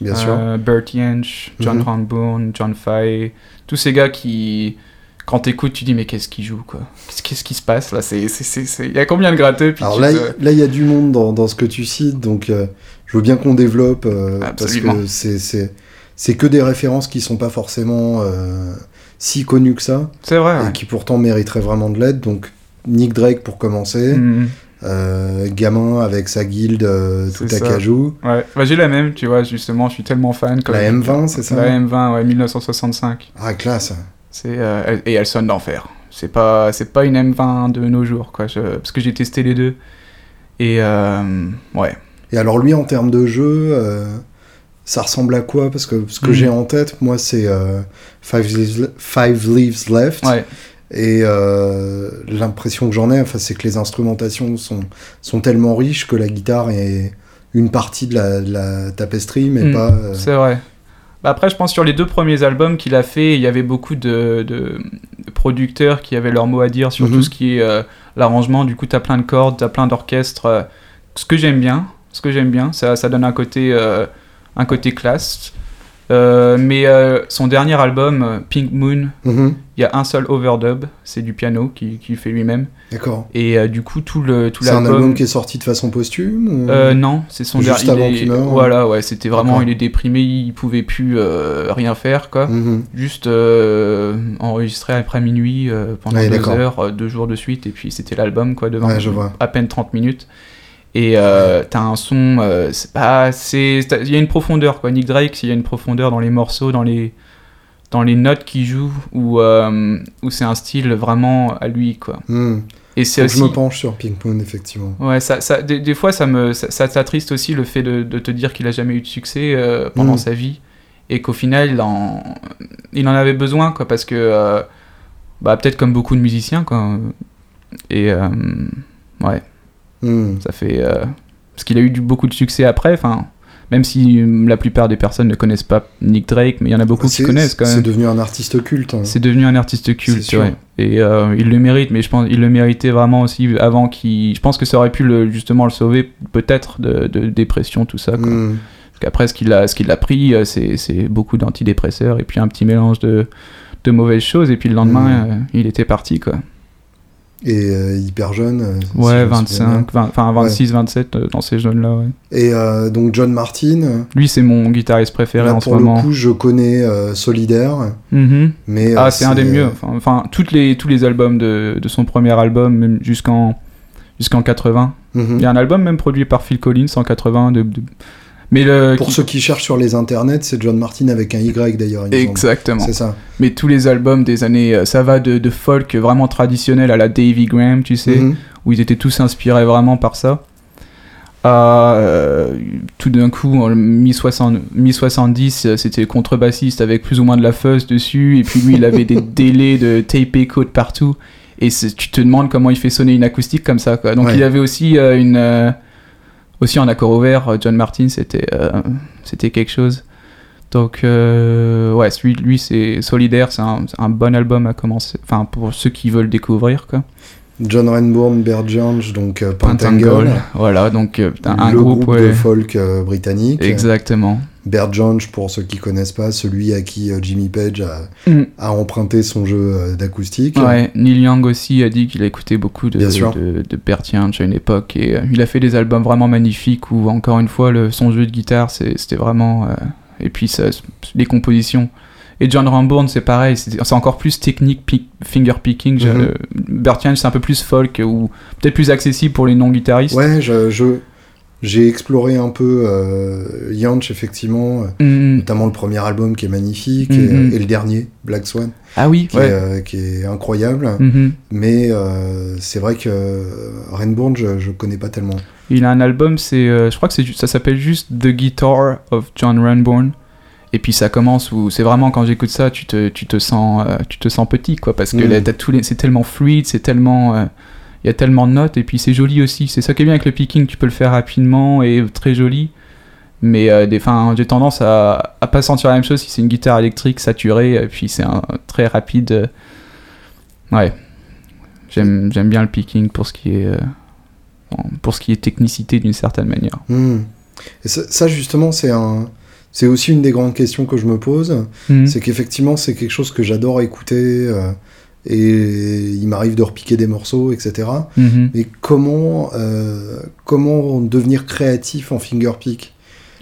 Speaker 1: Bien sûr.
Speaker 2: euh, Bertie Hench, John. Rambourne, John Fay, tous ces gars qui, quand t'écoutes, tu dis mais qu'est-ce qu'ils jouent quoi? Qu'est-ce qui se passe là? C'est, c'est, c'est, c'est- Il y a combien de gratteux? Puis
Speaker 1: Alors là, il- y a du monde dans, dans ce que tu cites, donc je veux bien qu'on développe euh, parce que c'est c'est c'est que des références qui sont pas forcément euh, si connues que ça
Speaker 2: C'est vrai.
Speaker 1: et
Speaker 2: ouais.
Speaker 1: qui pourtant mériteraient vraiment de l'aide. Donc Nick Drake pour commencer,
Speaker 2: Mhm.
Speaker 1: euh, gamin avec sa guilde euh, tout à cajou,
Speaker 2: Ouais. Bah, j'ai la même, tu vois, justement, je suis tellement fan. Comme
Speaker 1: la M20, c'est ça
Speaker 2: La M20, ouais, 1965.
Speaker 1: Ah classe.
Speaker 2: C'est, euh, et elle sonne d'enfer. C'est pas, c'est pas une M20 de nos jours, quoi. je- parce que j'ai testé les deux. Et ouais.
Speaker 1: Et alors lui en termes de jeu, euh, ça ressemble à quoi? Parce que ce que
Speaker 2: Mhm.
Speaker 1: j'ai en tête, moi, c'est euh, Five, Leaves, Five Leaves Left.
Speaker 2: Ouais.
Speaker 1: Et euh, l'impression que j'en ai, enfin, c'est que les instrumentations sont, sont tellement riches que la guitare est une partie de la, de la tapisserie, mais
Speaker 2: Mm,
Speaker 1: pas.
Speaker 2: C'est vrai. Bah après, je pense sur les deux premiers albums qu'il a fait, il y avait beaucoup de, producteurs qui avaient leur mot à dire sur
Speaker 1: Mhm.
Speaker 2: tout ce qui est l'arrangement. Du coup, t'as plein de cordes, t'as plein d'orchestres. ce que j'aime bien, ce que j'aime bien, ça, ça donne un côté, euh, un côté classe. Euh, mais euh, son dernier album, Pink Moon,
Speaker 1: mhm,
Speaker 2: il y a un seul overdub, c'est du piano qu'il qui fait lui-même.
Speaker 1: D'accord.
Speaker 2: Et euh, du coup, tout le tout
Speaker 1: C'est un album qui est sorti de façon posthume ou-
Speaker 2: non, c'est son
Speaker 1: Juste
Speaker 2: dernier.
Speaker 1: avant
Speaker 2: il est-
Speaker 1: qu'il meure.
Speaker 2: Voilà, ouais, c'était vraiment, il est déprimé, il pouvait plus rien faire, quoi.
Speaker 1: Mhm.
Speaker 2: Juste enregistré après minuit pendant
Speaker 1: Ouais,
Speaker 2: deux heures, deux jours de suite, et puis c'était l'album, quoi, devant
Speaker 1: Ouais, je vois.
Speaker 2: à peine 30 minutes. Et euh, t'as un son, euh, c'est pas, c'est, il y a une profondeur, quoi. Nick Drake, il y a une profondeur dans les morceaux, dans les, dans les notes qu'il joue, où, euh, où c'est un style vraiment à lui, quoi.
Speaker 1: Mhm.
Speaker 2: Et c'est aussi.
Speaker 1: je me penche sur Pink Moon, effectivement.
Speaker 2: Ouais, ça, ça, des, des fois, ça me, ça, ça t'attriste aussi le fait de, de te dire qu'il a jamais eu de succès euh, pendant
Speaker 1: Mm.
Speaker 2: sa vie et qu'au final, il en, il en avait besoin, quoi, parce que, euh, bah, peut-être comme beaucoup de musiciens, quoi. Et ouais,
Speaker 1: Mhm.
Speaker 2: ça fait, euh, parce qu'il a eu du, beaucoup de succès après, enfin, même si euh, la plupart des personnes ne connaissent pas Nick Drake, mais il y en a beaucoup qui
Speaker 1: C'est-
Speaker 2: connaissent quand
Speaker 1: C'est
Speaker 2: même.
Speaker 1: devenu un artiste culte. hein.
Speaker 2: C'est devenu un artiste culte,
Speaker 1: C'est sûr.
Speaker 2: ouais. Et euh, il le mérite, mais je pense il le méritait vraiment aussi avant qu'il. Je pense que ça aurait pu le, justement le sauver peut-être de, de dépression, tout ça. Quoi.
Speaker 1: Mhm.
Speaker 2: Parce qu'après, ce qu'il a, ce qu'il a pris, euh, c'est, c'est beaucoup d'antidépresseurs et puis un petit mélange de, de mauvaises choses. Et puis le lendemain,
Speaker 1: Mm.
Speaker 2: euh, il était parti, quoi.
Speaker 1: Et euh, hyper jeune. euh, si
Speaker 2: Ouais,
Speaker 1: bien.
Speaker 2: 25, 20, enfin 26, 27 euh, dans ces. Ouais.
Speaker 1: Et euh, donc John Martin.
Speaker 2: Lui, c'est mon guitariste préféré
Speaker 1: Là,
Speaker 2: en ce
Speaker 1: pour le
Speaker 2: moment.
Speaker 1: coup, je connais Solidaire,
Speaker 2: Mhm.
Speaker 1: mais
Speaker 2: Ah, c'est un des mieux. Enfin, enfin, toutes les, tous les albums de, de son premier album, même jusqu'en, jusqu'en 80.
Speaker 1: Mhm.
Speaker 2: Il y a un album même produit par Phil Collins en 80. De, de- Mais le,
Speaker 1: Pour
Speaker 2: qui-
Speaker 1: ceux qui cherchent sur les internets, c'est John Martin avec un Y d'ailleurs.
Speaker 2: Exactement.
Speaker 1: C'est ça.
Speaker 2: Mais tous les albums des années, euh, ça va de, de folk vraiment traditionnel à la Davy Graham, tu sais,
Speaker 1: Mhm.
Speaker 2: où ils étaient tous inspirés vraiment par ça. à euh, tout d'un coup en mi-70 euh, c'était contrebassiste avec plus ou moins de la fuzz dessus et puis lui il avait des délais de tape echo de partout et tu te demandes comment il fait sonner une acoustique comme ça quoi. donc il avait aussi euh, une aussi en accord ouvert John Martin c'était c'était quelque chose donc ouais lui, lui c'est solidaire c'est un, un, bon album à commencer enfin pour ceux qui veulent découvrir quoi
Speaker 1: John Renbourn, Bert Jones, donc euh, Pentangle.
Speaker 2: Voilà, donc euh, un
Speaker 1: le
Speaker 2: groupe,
Speaker 1: de folk euh, britannique.
Speaker 2: Exactement.
Speaker 1: Bert Jones, pour ceux qui connaissent pas, celui à qui Jimmy Page a, mm. a, emprunté son jeu d'acoustique.
Speaker 2: Ouais, Neil Young aussi a dit qu'il a écouté beaucoup de, de, de, Bert Jones à une époque et il a fait des albums vraiment magnifiques où encore une fois le, son jeu de guitare c'était vraiment et puis ça, les compositions et John Rambourne, c'est pareil, c'est encore plus technique, finger picking. Mm c'est un peu plus folk ou peut-être plus accessible pour les non-guitaristes.
Speaker 1: Ouais, je, j'ai exploré un peu euh, Yanch, effectivement, euh, mhm. notamment le premier album qui est magnifique mhm. et, le dernier, Black Swan.
Speaker 2: Ah oui,
Speaker 1: qui, est, euh, qui est incroyable. Mais c'est vrai que Rainbourne, je, je connais pas tellement.
Speaker 2: Il a un album, c'est, je crois que ça s'appelle juste The Guitar of John Rainbourne. Et puis ça commence où c'est vraiment quand j'écoute ça, tu te, tu te sens, euh, tu te sens petit quoi, parce que mm. c'est tellement fluide, c'est tellement, euh, il y a tellement de notes et puis c'est joli aussi. C'est ça qui est bien avec le picking, tu peux le faire rapidement et très joli. Mais euh, j'ai tendance à, à pas sentir la même chose si c'est une guitare électrique saturée et puis c'est un très rapide. ouais, j'aime bien le picking pour ce qui est pour ce qui est technicité d'une certaine manière.
Speaker 1: Mm. Et ça justement c'est un c'est aussi une des grandes questions que je me pose. Mhm. C'est qu'effectivement, c'est quelque chose que j'adore écouter. Et il m'arrive de repiquer des morceaux, etc. Mhm. Mais comment, euh, comment devenir créatif en fingerpick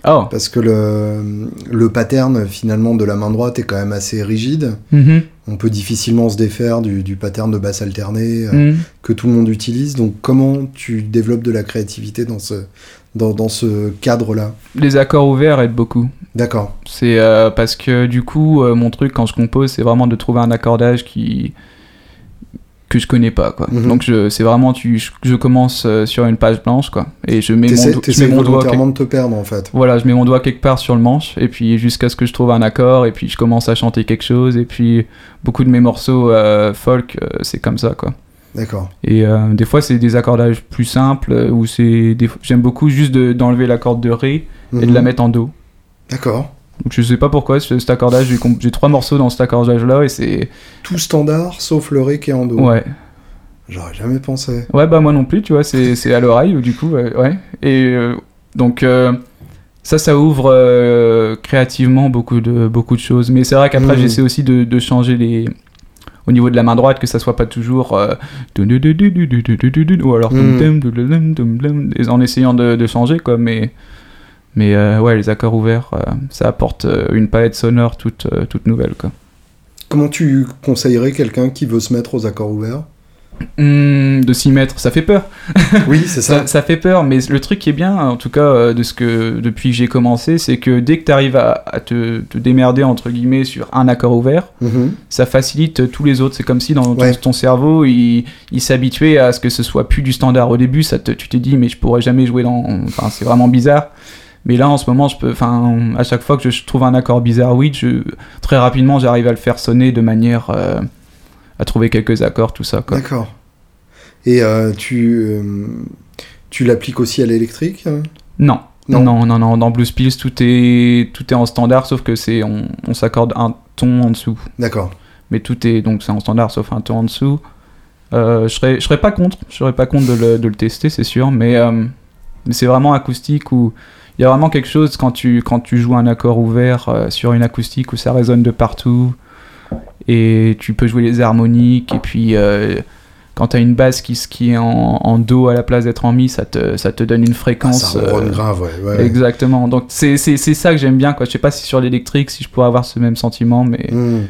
Speaker 2: oh.
Speaker 1: Parce que le, le pattern finalement de la main droite est quand même assez rigide.
Speaker 2: Mhm.
Speaker 1: On peut difficilement se défaire du, du pattern de basse alternée euh, que tout le monde utilise. Donc comment tu développes de la créativité dans ce, dans, dans ce cadre-là
Speaker 2: Les accords ouverts aident beaucoup.
Speaker 1: D'accord.
Speaker 2: C'est euh, parce que du coup, euh, mon truc quand je compose, c'est vraiment de trouver un accordage qui que je connais pas quoi. Mhm. Donc je c'est vraiment tu je, commence euh, sur une page blanche quoi et je mets mon, je mets mon doigt
Speaker 1: de te perdre en fait.
Speaker 2: Voilà, je mets mon doigt quelque part sur le manche et puis jusqu'à ce que je trouve un accord et puis je commence à chanter quelque chose et puis beaucoup de mes morceaux folk c'est comme ça quoi.
Speaker 1: D'accord.
Speaker 2: Et euh, des fois, c'est des accordages plus simples, euh, où c'est. J'aime beaucoup juste d'enlever la corde de Ré et de la mhm. mettre en Do.
Speaker 1: D'accord.
Speaker 2: Donc je sais pas pourquoi, cet accordage, j'ai trois morceaux dans cet accordage-là et c'est.
Speaker 1: Tout standard, sauf le Ré qui est en Do.
Speaker 2: Ouais.
Speaker 1: J'aurais jamais pensé.
Speaker 2: Ouais, bah moi non plus, tu vois, c'est à l'oreille, du coup, ouais. Et euh, donc. ça, ça ouvre créativement beaucoup de, beaucoup de choses. Mais c'est vrai qu'après, mhm. j'essaie aussi de, de changer les, au niveau de la main droite que ça soit pas toujours ou alors en essayant de, changer quoi mais mais ouais les accords ouverts ça apporte une palette sonore toute toute nouvelle quoi
Speaker 1: comment tu conseillerais quelqu'un qui veut se mettre aux accords ouverts
Speaker 2: Hmm, de s'y mettre, ça fait peur.
Speaker 1: Oui, c'est ça.
Speaker 2: ça. fait peur, mais le truc qui est bien, en tout cas, euh, de ce que depuis que j'ai commencé, c'est que dès que tu arrives à, te, démerder entre guillemets sur un accord ouvert,
Speaker 1: mhm.
Speaker 2: ça facilite tous les autres. C'est comme si dans ton, cerveau, il, s'habituait à ce que ce soit plus du standard. Au début, ça tu t'es dit, mais je pourrais jamais jouer dans. Enfin, c'est vraiment bizarre. Mais là, en ce moment, je peux, enfin, à chaque fois que je trouve un accord bizarre, oui, je, très rapidement, j'arrive à le faire sonner de manière euh, à trouver quelques accords, tout ça.
Speaker 1: D'accord. Et euh, tu, euh, tu l'appliques aussi à l'électrique hein?
Speaker 2: Non. non. Non, non, non, Dans Blues Pills, tout est, tout est en standard, sauf que c'est on, on s'accorde un ton en dessous.
Speaker 1: D'accord.
Speaker 2: Mais tout est donc c'est en standard, sauf un ton en dessous. Euh, je serais, je serais pas contre, je serais pas contre de le, de le tester, c'est sûr, mais, mais c'est vraiment acoustique où il y a vraiment quelque chose quand tu, quand tu joues un accord ouvert sur une acoustique où ça résonne de partout et tu peux jouer les harmoniques et puis euh, quand tu as une basse qui, qui est en, en, do à la place d'être en mi, ça te, ça te donne une fréquence.
Speaker 1: Ah, ça euh, grave, ouais,
Speaker 2: Exactement. Donc c'est ça que j'aime bien. Quoi. Je sais pas si sur l'électrique, si je pourrais avoir ce même sentiment, mais hmm.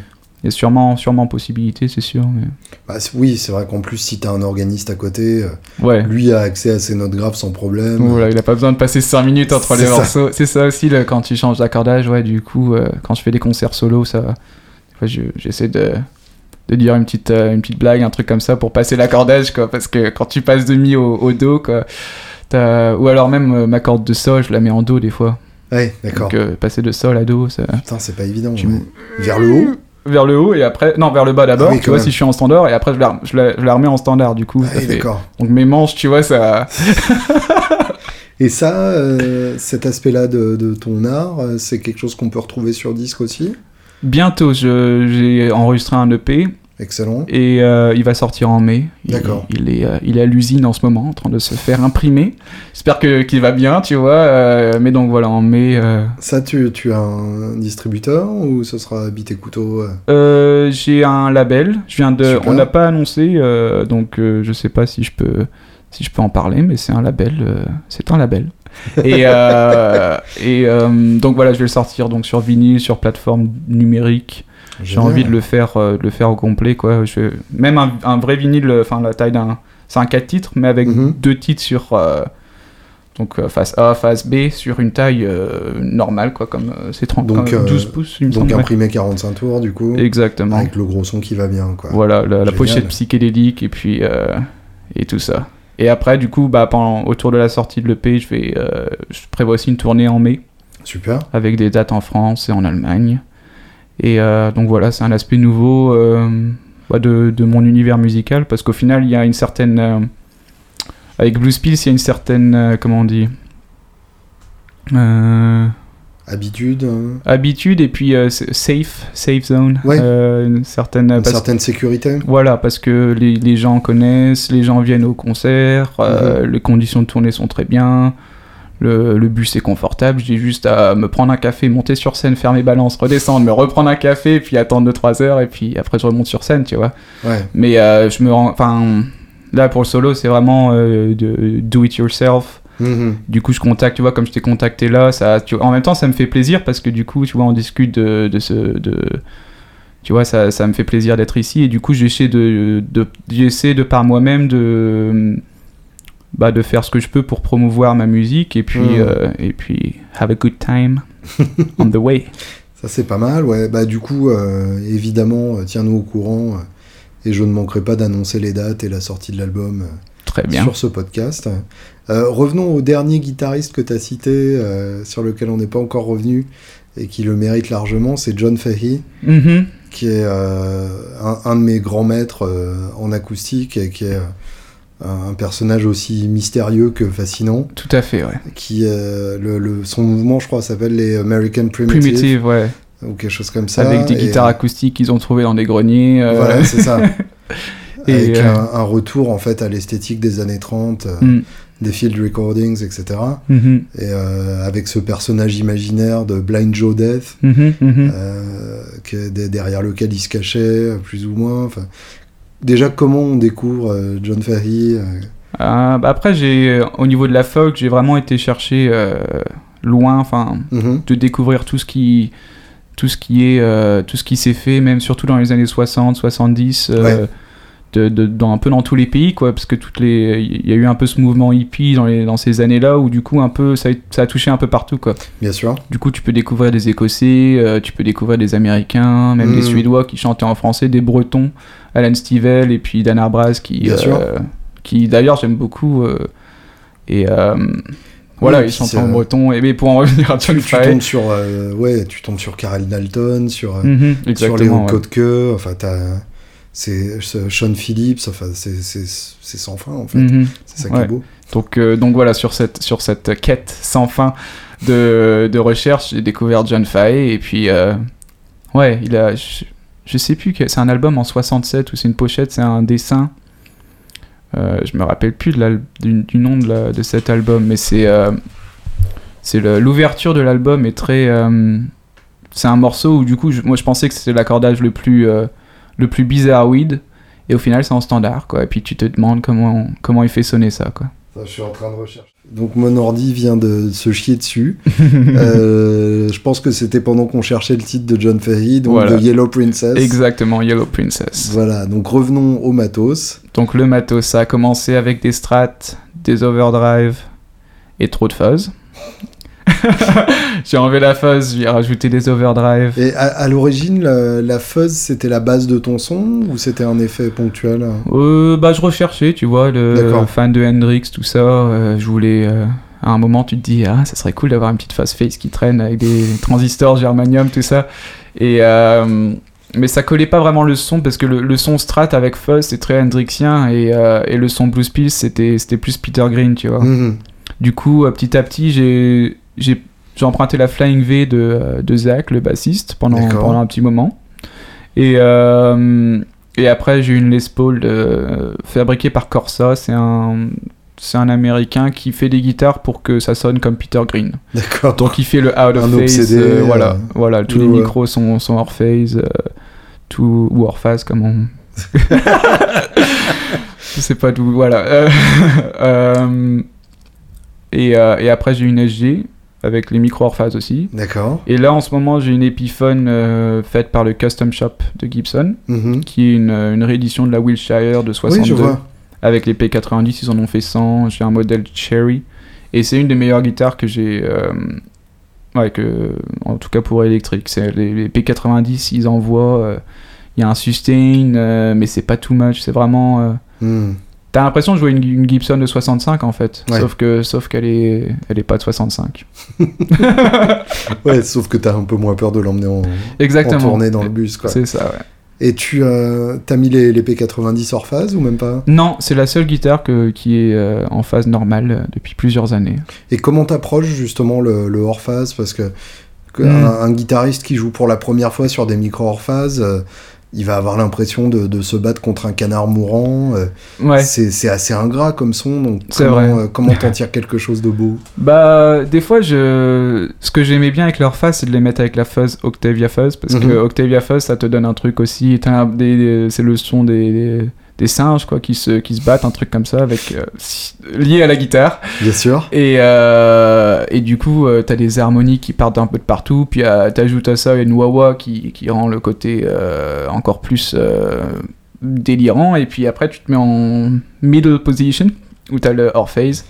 Speaker 2: il y a sûrement, sûrement possibilité, c'est sûr. Mais...
Speaker 1: Bah, oui, c'est vrai qu'en plus, si tu as un organiste à côté, euh,
Speaker 2: ouais.
Speaker 1: lui a accès à ses notes graves sans problème.
Speaker 2: Voilà, il a pas besoin de passer 5 minutes entre les morceaux. C'est ça aussi, quand tu changes d'accordage. Ouais, du coup, quand je fais des concerts solo, ça j'essaie de, de dire une petite, euh, une petite blague, un truc comme ça pour passer l'accordage, quoi. Parce que quand tu passes de mi au, au do, quoi, Ou alors même euh, ma corde de sol, je la mets en do des fois.
Speaker 1: Ouais, d'accord.
Speaker 2: Donc euh, passer de sol à do, ça...
Speaker 1: Putain, c'est pas évident.
Speaker 2: Tu-.
Speaker 1: Vers le haut
Speaker 2: vers le haut et après non vers le bas d'abord
Speaker 1: Ah oui,
Speaker 2: tu vois
Speaker 1: même.
Speaker 2: si je suis en standard et après je la, je la, je la remets en standard du coup
Speaker 1: Ah
Speaker 2: fait- donc mes manches tu vois ça
Speaker 1: Et ça, euh, cet aspect-là de, de ton art, c'est quelque chose qu'on peut retrouver sur disque aussi?
Speaker 2: Bientôt j'ai enregistré un EP
Speaker 1: Excellent.
Speaker 2: et euh, il va sortir en mai
Speaker 1: D'accord.
Speaker 2: il, est euh, il est à l'usine en ce moment en train de se faire imprimer j'espère que qu'il va bien tu vois euh, mais donc voilà en mai
Speaker 1: Ça, tu, tu as un distributeur ou ce sera Bit et Couteau
Speaker 2: j'ai un label je viens de
Speaker 1: Super.
Speaker 2: on l'a pas annoncé donc je sais pas si je peux si je peux en parler mais c'est un label euh, c'est un label. Et euh, et euh, donc voilà je vais le sortir donc sur vinyle sur plateforme numérique. J'ai envie de le faire de le faire au complet quoi. Je même un, un vrai vinyle enfin la taille d'un c'est un 4 titres mais avec
Speaker 1: Mhm.
Speaker 2: deux titres sur euh, donc euh, face A face B sur une taille euh, normale quoi comme c'est 30
Speaker 1: Donc,
Speaker 2: euh,
Speaker 1: euh,
Speaker 2: 12 pouces
Speaker 1: Donc imprimé 45 tours, du coup,
Speaker 2: exactement.
Speaker 1: Avec le gros son qui va bien, quoi.
Speaker 2: voilà la, la pochette psychédélique et puis et tout ça et après du coup bah pendant autour de la sortie de l'EP je vais euh, je prévois aussi une tournée en mai
Speaker 1: Super.
Speaker 2: avec des dates en France et en Allemagne. Et euh, donc voilà, c'est un aspect nouveau euh, bah, de, de mon univers musical parce qu'au final, il y a une certaine. avec Blues Pills, il y a une certaine. comment on dit Euh,
Speaker 1: Habitude, hein,
Speaker 2: Habitude et puis euh, safe, safe zone.
Speaker 1: Ouais.
Speaker 2: Euh, une certaine.
Speaker 1: une sécurité.
Speaker 2: Voilà, parce que les, les gens connaissent, les gens viennent au concert, euh,
Speaker 1: Mhm.
Speaker 2: les conditions de tournée sont très bien, le, le bus est confortable, j'ai juste à me prendre un café, monter sur scène, faire mes balances, redescendre, me reprendre un café, puis attendre 2-3 heures, et puis après je remonte sur scène, tu vois.
Speaker 1: Ouais.
Speaker 2: Mais euh, je me rends... Enfin, là pour le solo, c'est vraiment de do it yourself.
Speaker 1: Mhm.
Speaker 2: Du coup, je contacte, tu vois, comme je t'ai contacté là, ça, tu, en même temps, ça me fait plaisir parce que du coup, tu vois, on discute de, de ce, de, tu vois, ça, ça me fait plaisir d'être ici et du coup, j'essaie de, de, j'essaie de par moi-même de, bah, de faire ce que je peux pour promouvoir ma musique et puis,
Speaker 1: Mhm.
Speaker 2: euh, et puis, have a good time on the way.
Speaker 1: Ça, c'est pas mal, ouais. Bah, du coup, euh, évidemment, euh, tiens-nous au courant. et je ne manquerai pas d'annoncer les dates et la sortie de l'album
Speaker 2: Très bien.
Speaker 1: sur ce podcast. Euh, revenons au dernier guitariste que tu as cité, euh, sur lequel on n'est pas encore revenu et qui le mérite largement, c'est John Fahey,
Speaker 2: Mhm.
Speaker 1: qui est euh, un, un de mes grands maîtres en acoustique et qui est un personnage aussi mystérieux que fascinant.
Speaker 2: Tout à fait, ouais.
Speaker 1: Qui, le, le- son mouvement, je crois, s'appelle les American Primitive,
Speaker 2: Primitive, ouais.
Speaker 1: ou quelque chose comme ça.
Speaker 2: Avec des
Speaker 1: Et,
Speaker 2: guitares acoustiques qu'ils ont trouvées dans des greniers. euh,
Speaker 1: Voilà, c'est ça.
Speaker 2: Et,
Speaker 1: Avec
Speaker 2: euh,
Speaker 1: un, un retour en fait à l'esthétique des années 30, euh,
Speaker 2: mm,
Speaker 1: des field recordings, etc.
Speaker 2: mhm,
Speaker 1: Et euh, avec ce personnage imaginaire de Blind Joe Death,
Speaker 2: mhm, mhm.
Speaker 1: euh, qui est de- derrière lequel il se cachait, euh, plus ou moins. Enfin, déjà, comment on découvre euh, John euh,
Speaker 2: Euh, bah après, j'ai, au niveau de la folk, j'ai vraiment été chercher loin, enfin,
Speaker 1: mhm,
Speaker 2: de découvrir tout ce qui, tout ce qui est, tout ce qui s'est fait, même surtout dans les années 60, 70, euh,
Speaker 1: Ouais.
Speaker 2: De, de- dans, un peu dans tous les pays, quoi, parce que toutes les, il y a eu un peu ce mouvement hippie dans, les, dans ces années-là où du coup un peu, ça, a- ça a touché un peu partout, quoi.
Speaker 1: Bien sûr.
Speaker 2: Du coup, tu peux découvrir des Écossais, euh, tu peux découvrir des Américains, même des
Speaker 1: Mm.
Speaker 2: Suédois qui chantaient en français, des Bretons, Alan Stivell et puis Dan Arbraz qui,
Speaker 1: Bien
Speaker 2: euh,
Speaker 1: sûr.
Speaker 2: qui d'ailleurs j'aime beaucoup. euh, et voilà,
Speaker 1: Oui,
Speaker 2: ils chantent en breton. Et mais pour en revenir à John
Speaker 1: Tu
Speaker 2: Fahey,
Speaker 1: tombes sur, ouais, tu tombes sur Karel Dalton, sur, euh,
Speaker 2: Mhm,
Speaker 1: sur
Speaker 2: exactement. ouais.
Speaker 1: Kottke, enfin, t'as- c'est Sean Phillips, enfin, c'est sans fin, en fait.
Speaker 2: Mhm.
Speaker 1: C'est ça qui
Speaker 2: Ouais.
Speaker 1: est beau.
Speaker 2: Donc, euh, donc voilà, sur cette, sur cette quête sans fin de, de recherche, j'ai découvert John Fahey. Et puis, euh, ouais, il a. Je, je sais plus, c'est un album en 67 ou c'est une pochette, c'est un dessin. Euh, je me rappelle plus de du, du nom de, la- de cet album, mais c'est. euh, c'est l'ouverture de l'album est très. c'est un morceau où, du coup, je- moi je pensais que c'était l'accordage le plus, le plus bizarroïde. Et au final, c'est en standard, quoi. Et puis tu te demandes comment, comment il fait sonner ça, quoi.
Speaker 1: Ça, je suis en train de rechercher. Donc mon ordi vient de se chier dessus. Euh, je pense que c'était pendant qu'on cherchait le titre de John Fahey, donc
Speaker 2: Voilà.
Speaker 1: de Yellow Princess.
Speaker 2: Exactement, Yellow Princess.
Speaker 1: Voilà, donc revenons au matos.
Speaker 2: Donc le matos, ça a commencé avec des strats, des overdrive et trop de fuzz. j'ai enlevé la fuzz, j'ai rajouté des overdrive.
Speaker 1: Et à, à l'origine, la, la fuzz, c'était la base de ton son ou c'était un effet ponctuel?
Speaker 2: Euh, bah, je recherchais, tu vois, le fan de Hendrix, tout ça. euh, je voulais. euh, à un moment, tu te dis, ah, ça serait cool d'avoir une petite fast face qui traîne avec des transistors germanium, tout ça. Et. mais ça collait pas vraiment le son parce que le, le son strat avec fuzz c'est très hendrixien et, et le son blues pills c'était plus Peter Green tu vois.
Speaker 1: Mhm.
Speaker 2: Du coup, petit à petit, j'ai j'ai emprunté la Flying V de, de Zach, le bassiste, pendant, pendant un petit moment. Et, euh, et après, j'ai eu une Les Paul de- fabriquée par Corsa. C'est un, c'est un Américain qui fait des guitares pour que ça sonne comme Peter Green.
Speaker 1: D'accord.
Speaker 2: Donc il fait le out of
Speaker 1: Un
Speaker 2: phase. euh,
Speaker 1: euh,
Speaker 2: voilà, voilà, tous les micros sont, sont hors phase. euh, tout, ou hors phase, comme on. Je sais pas d'où. Voilà. Et, et après, j'ai une SG avec les micros hors phase aussi.
Speaker 1: D'accord.
Speaker 2: Et là, en ce moment, j'ai une Epiphone euh, faite par le Custom Shop de Gibson,
Speaker 1: Mhm.
Speaker 2: qui est une, une réédition de la Wilshire de 62.
Speaker 1: Oui, je vois.
Speaker 2: Avec les P90, ils en ont fait 100. J'ai un modèle Cherry. Et c'est une des meilleures guitares que j'ai. euh, ouais, que, en tout cas pour électrique. Les, les P90, ils envoient. euh, Il y a un sustain, euh, mais c'est pas too much. C'est vraiment. euh,
Speaker 1: Mhm.
Speaker 2: T'as l'impression de jouer une, une Gibson de 65 en fait.
Speaker 1: Ouais.
Speaker 2: Sauf que sauf qu'elle est, elle est pas de 65.
Speaker 1: Ouais, sauf que t'as un peu moins peur de l'emmener en, en tournée dans le bus, quoi.
Speaker 2: C'est ça, ouais.
Speaker 1: Et tu euh, t'as mis les, les P90 hors phase ou même pas?
Speaker 2: Non, c'est la seule guitare que, qui est euh, en phase normale euh, depuis plusieurs années.
Speaker 1: Et comment t'approches justement le, le hors phase? Parce que, que
Speaker 2: Mm.
Speaker 1: un, un guitariste qui joue pour la première fois sur des micros hors phase, euh, il va avoir l'impression de, de se battre contre un canard mourant. euh,
Speaker 2: Ouais.
Speaker 1: C'est assez ingrat comme son, donc comment euh, comment t'en tires quelque chose de beau?
Speaker 2: Bah, des fois, je... ce que j'aimais bien avec leur phase, c'est de les mettre avec la fuzz Octavia Fuzz, parce que
Speaker 1: Mhm.
Speaker 2: Octavia Fuzz, ça te donne un truc aussi. C'est le son des, des, des singes, quoi, qui se, qui se battent, un truc comme ça, avec, euh, lié à la guitare.
Speaker 1: Bien sûr.
Speaker 2: Et, euh, et du coup, euh, t'as des harmonies qui partent un peu de partout, puis euh, t'ajoutes à ça une wah-wah qui, qui rend le côté encore plus délirant, et puis après tu te mets en middle position, où t'as le hors phase,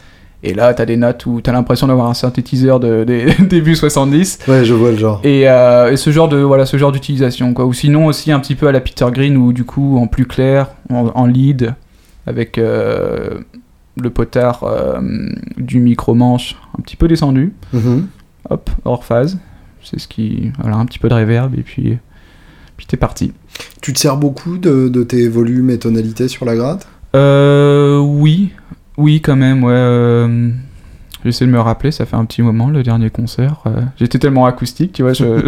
Speaker 2: et là t'as des notes où t'as l'impression d'avoir un synthétiseur de, des début 70,
Speaker 1: Ouais, je vois le genre.
Speaker 2: et, euh, et ce genre de voilà ce genre d'utilisation quoi. Ou sinon aussi un petit peu à la Peter Green ou du coup en plus clair en, en lead avec euh, le potard euh, du micro manche un petit peu descendu.
Speaker 1: Mhm.
Speaker 2: hop hors phase. C'est ce qui voilà un petit peu de reverb et puis puis t'es parti.
Speaker 1: Tu te sers beaucoup de, de tes volumes et tonalités sur la gratte?
Speaker 2: Euh, oui oui quand même ouais euh, J'essaie de me rappeler, ça fait un petit moment le dernier concert. euh, J'étais tellement acoustique, tu vois. Je...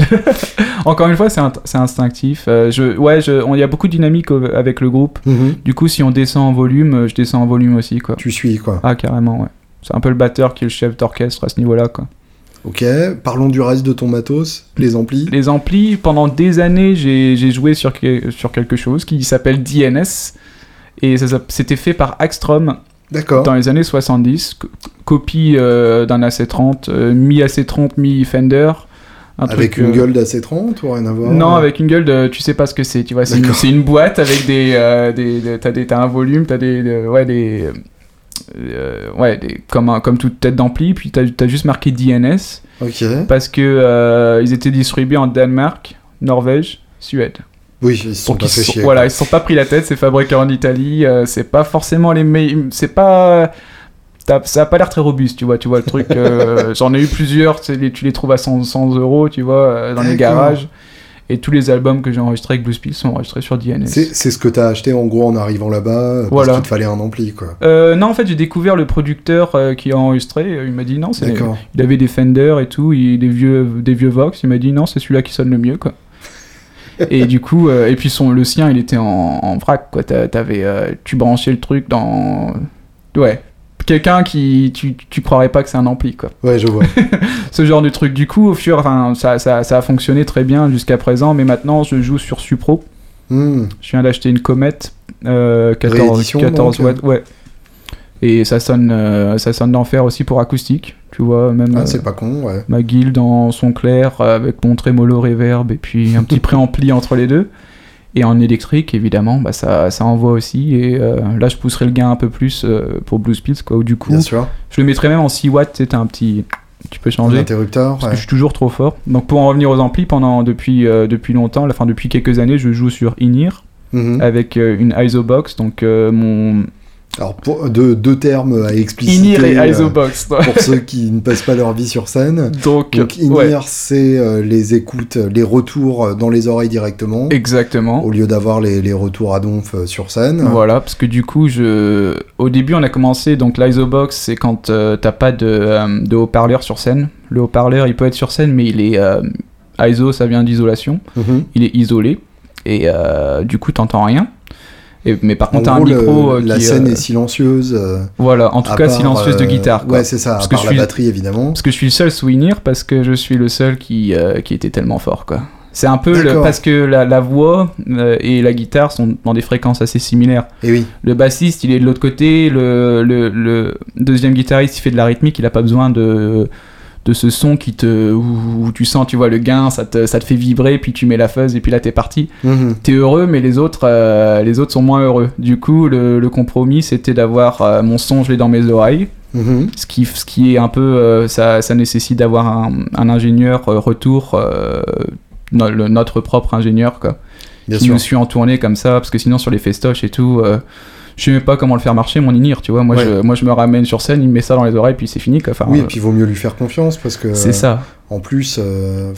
Speaker 2: Encore une fois, c'est instinctif. euh, je... Ouais, je- il y a beaucoup de dynamique avec le groupe.
Speaker 1: Mhm.
Speaker 2: Du coup, si on descend en volume, je descends en volume aussi, quoi.
Speaker 1: Tu suis, quoi.
Speaker 2: Ah, carrément, ouais. C'est un peu le batteur qui est le chef d'orchestre à ce niveau-là, quoi.
Speaker 1: Ok, parlons du reste de ton matos, les amplis.
Speaker 2: Les amplis, pendant des années, j'ai joué sur, sur quelque chose qui s'appelle DNS. Et c'était fait par Axtrom
Speaker 1: D'accord.
Speaker 2: dans les années 70. co- copie euh, d'un AC30, euh, mi-AC30, mi-Fender. Un
Speaker 1: Avec
Speaker 2: truc,
Speaker 1: une
Speaker 2: euh,
Speaker 1: gueule d'AC30 ou rien à voir
Speaker 2: Non, avec une gueule de. Tu sais pas ce que c'est, tu vois. C'est une, boîte avec des. des, des- t'as, des t'as un volume, t'as des. de- ouais, des. euh, ouais, des, comme, un- comme toute tête d'ampli, puis t'as, t'as juste marqué DNS
Speaker 1: Ok.
Speaker 2: parce que euh, ils étaient distribués en Danemark, Norvège, Suède.
Speaker 1: Oui, ils sont
Speaker 2: Donc
Speaker 1: pas
Speaker 2: ils sont-
Speaker 1: chier.
Speaker 2: voilà,
Speaker 1: quoi.
Speaker 2: ils se sont pas pris la tête, c'est fabriqué en Italie, euh, c'est pas forcément les meilleurs. C'est pas. Ça a pas l'air très robuste, tu vois, tu vois le truc. euh, J'en ai eu plusieurs, tu, les- tu les trouves à 100, 100 euros, tu vois, euh, dans les garages. Et tous les albums que j'ai enregistrés avec Blues Pills sont enregistrés sur DNS.
Speaker 1: C'est ce que t'as acheté en gros en arrivant là-bas, parce
Speaker 2: Voilà.
Speaker 1: qu'il te fallait un ampli, quoi.
Speaker 2: Euh, non, en fait, j'ai découvert le producteur euh, qui a enregistré. Il m'a dit non, c'est il avait des Fender et tout, il, des vieux des vieux Vox. Il m'a dit non, c'est celui-là qui sonne le mieux, quoi. Et du coup, euh, et puis son le sien, il était en, en vrac, quoi. T'a- T'avais, euh, tu branchais le truc dans, ouais, quelqu'un qui tu, tu croirais pas que c'est un ampli, quoi.
Speaker 1: Ouais, je vois.
Speaker 2: Ce genre de truc. Du coup, au fur, enfin, ça, ça, ça a fonctionné très bien jusqu'à présent, mais maintenant, je joue sur Supro.
Speaker 1: Hmm.
Speaker 2: Je viens d'acheter une Comet euh, 14,
Speaker 1: Réédition,
Speaker 2: 14
Speaker 1: donc,
Speaker 2: watts, ouais. Et ça sonne, euh, ça sonne d'enfer aussi pour acoustique, tu vois, même
Speaker 1: Ah,
Speaker 2: euh,
Speaker 1: c'est pas con, ouais.
Speaker 2: ma guilde en son clair euh, avec mon trémolo reverb et puis un petit préampli entre les deux. Et en électrique, évidemment, bah, ça, ça envoie aussi. Et euh, là, je pousserai le gain un peu plus pour Blues Pills, quoi. Ou du coup,
Speaker 1: Bien sûr.
Speaker 2: je le mettrais même en 6 watts, t'as un petit, tu peux changer.
Speaker 1: interrupteur.
Speaker 2: Parce que je suis toujours trop fort. Donc pour en revenir aux amplis, pendant depuis depuis longtemps, enfin depuis quelques années, je joue sur in-ear
Speaker 1: Mhm.
Speaker 2: avec euh, une ISO-box. Donc euh, mon
Speaker 1: Alors, pour, deux, deux termes à expliciter.
Speaker 2: in-ear et
Speaker 1: euh,
Speaker 2: ISO-box.
Speaker 1: pour ceux qui ne passent pas leur vie sur scène.
Speaker 2: Donc,
Speaker 1: Donc,
Speaker 2: ouais,
Speaker 1: in-ear, c'est euh, les écoutes, les retours dans les oreilles directement,
Speaker 2: exactement.
Speaker 1: au lieu d'avoir les, les retours à donf euh, sur scène.
Speaker 2: Voilà, parce que du coup, je... au début, on a commencé, donc l'ISO-box, c'est quand euh, t'as pas de, euh, de haut-parleur sur scène. Le haut-parleur, il peut être sur scène, mais il est... euh, ISO, ça vient d'isolation.
Speaker 1: Mhm.
Speaker 2: Il est isolé, et euh, du coup, t'entends rien. Et, mais par contre, un
Speaker 1: gros, le-
Speaker 2: micro euh,
Speaker 1: la
Speaker 2: qui...
Speaker 1: scène
Speaker 2: euh,
Speaker 1: est silencieuse. euh,
Speaker 2: Voilà, en tout cas,
Speaker 1: part,
Speaker 2: silencieuse de guitare. quoi.
Speaker 1: Ouais, c'est ça,
Speaker 2: Parce
Speaker 1: à
Speaker 2: que
Speaker 1: part
Speaker 2: je
Speaker 1: la
Speaker 2: suis-
Speaker 1: batterie évidemment.
Speaker 2: Parce que je suis le seul souvenir, parce que je suis le seul qui, euh, qui était tellement fort, quoi. C'est un peu le, parce que la, la voix et la guitare sont dans des fréquences assez similaires.
Speaker 1: Et oui,
Speaker 2: Le bassiste, il est de l'autre côté. Le, le, le deuxième guitariste, il fait de la rythmique. Il a pas besoin de, de ce son qui te, où, tu sens, tu vois, le gain, ça te, ça te fait vibrer, puis tu mets la fuzz et puis là t'es parti.
Speaker 1: Mhm.
Speaker 2: T'es heureux, mais les autres, euh, les autres sont moins heureux. Du coup, le, le compromis, c'était d'avoir euh, mon son, je l'ai dans mes oreilles.
Speaker 1: Mhm.
Speaker 2: Ce qui, ce qui est un peu, euh, ça, ça nécessite d'avoir un, un ingénieur retour, no- le- notre propre ingénieur, quoi
Speaker 1: bien
Speaker 2: qui
Speaker 1: sûr.
Speaker 2: nous suit en tournée comme ça, parce que sinon sur les festoches et tout, je sais même pas comment le faire marcher mon in tu vois. Moi,
Speaker 1: Ouais.
Speaker 2: je, moi je me ramène sur scène, il me met ça dans les oreilles, puis c'est fini quoi. Enfin,
Speaker 1: Oui,
Speaker 2: euh,
Speaker 1: et puis il vaut mieux lui faire confiance parce que
Speaker 2: c'est ça.
Speaker 1: en plus, euh,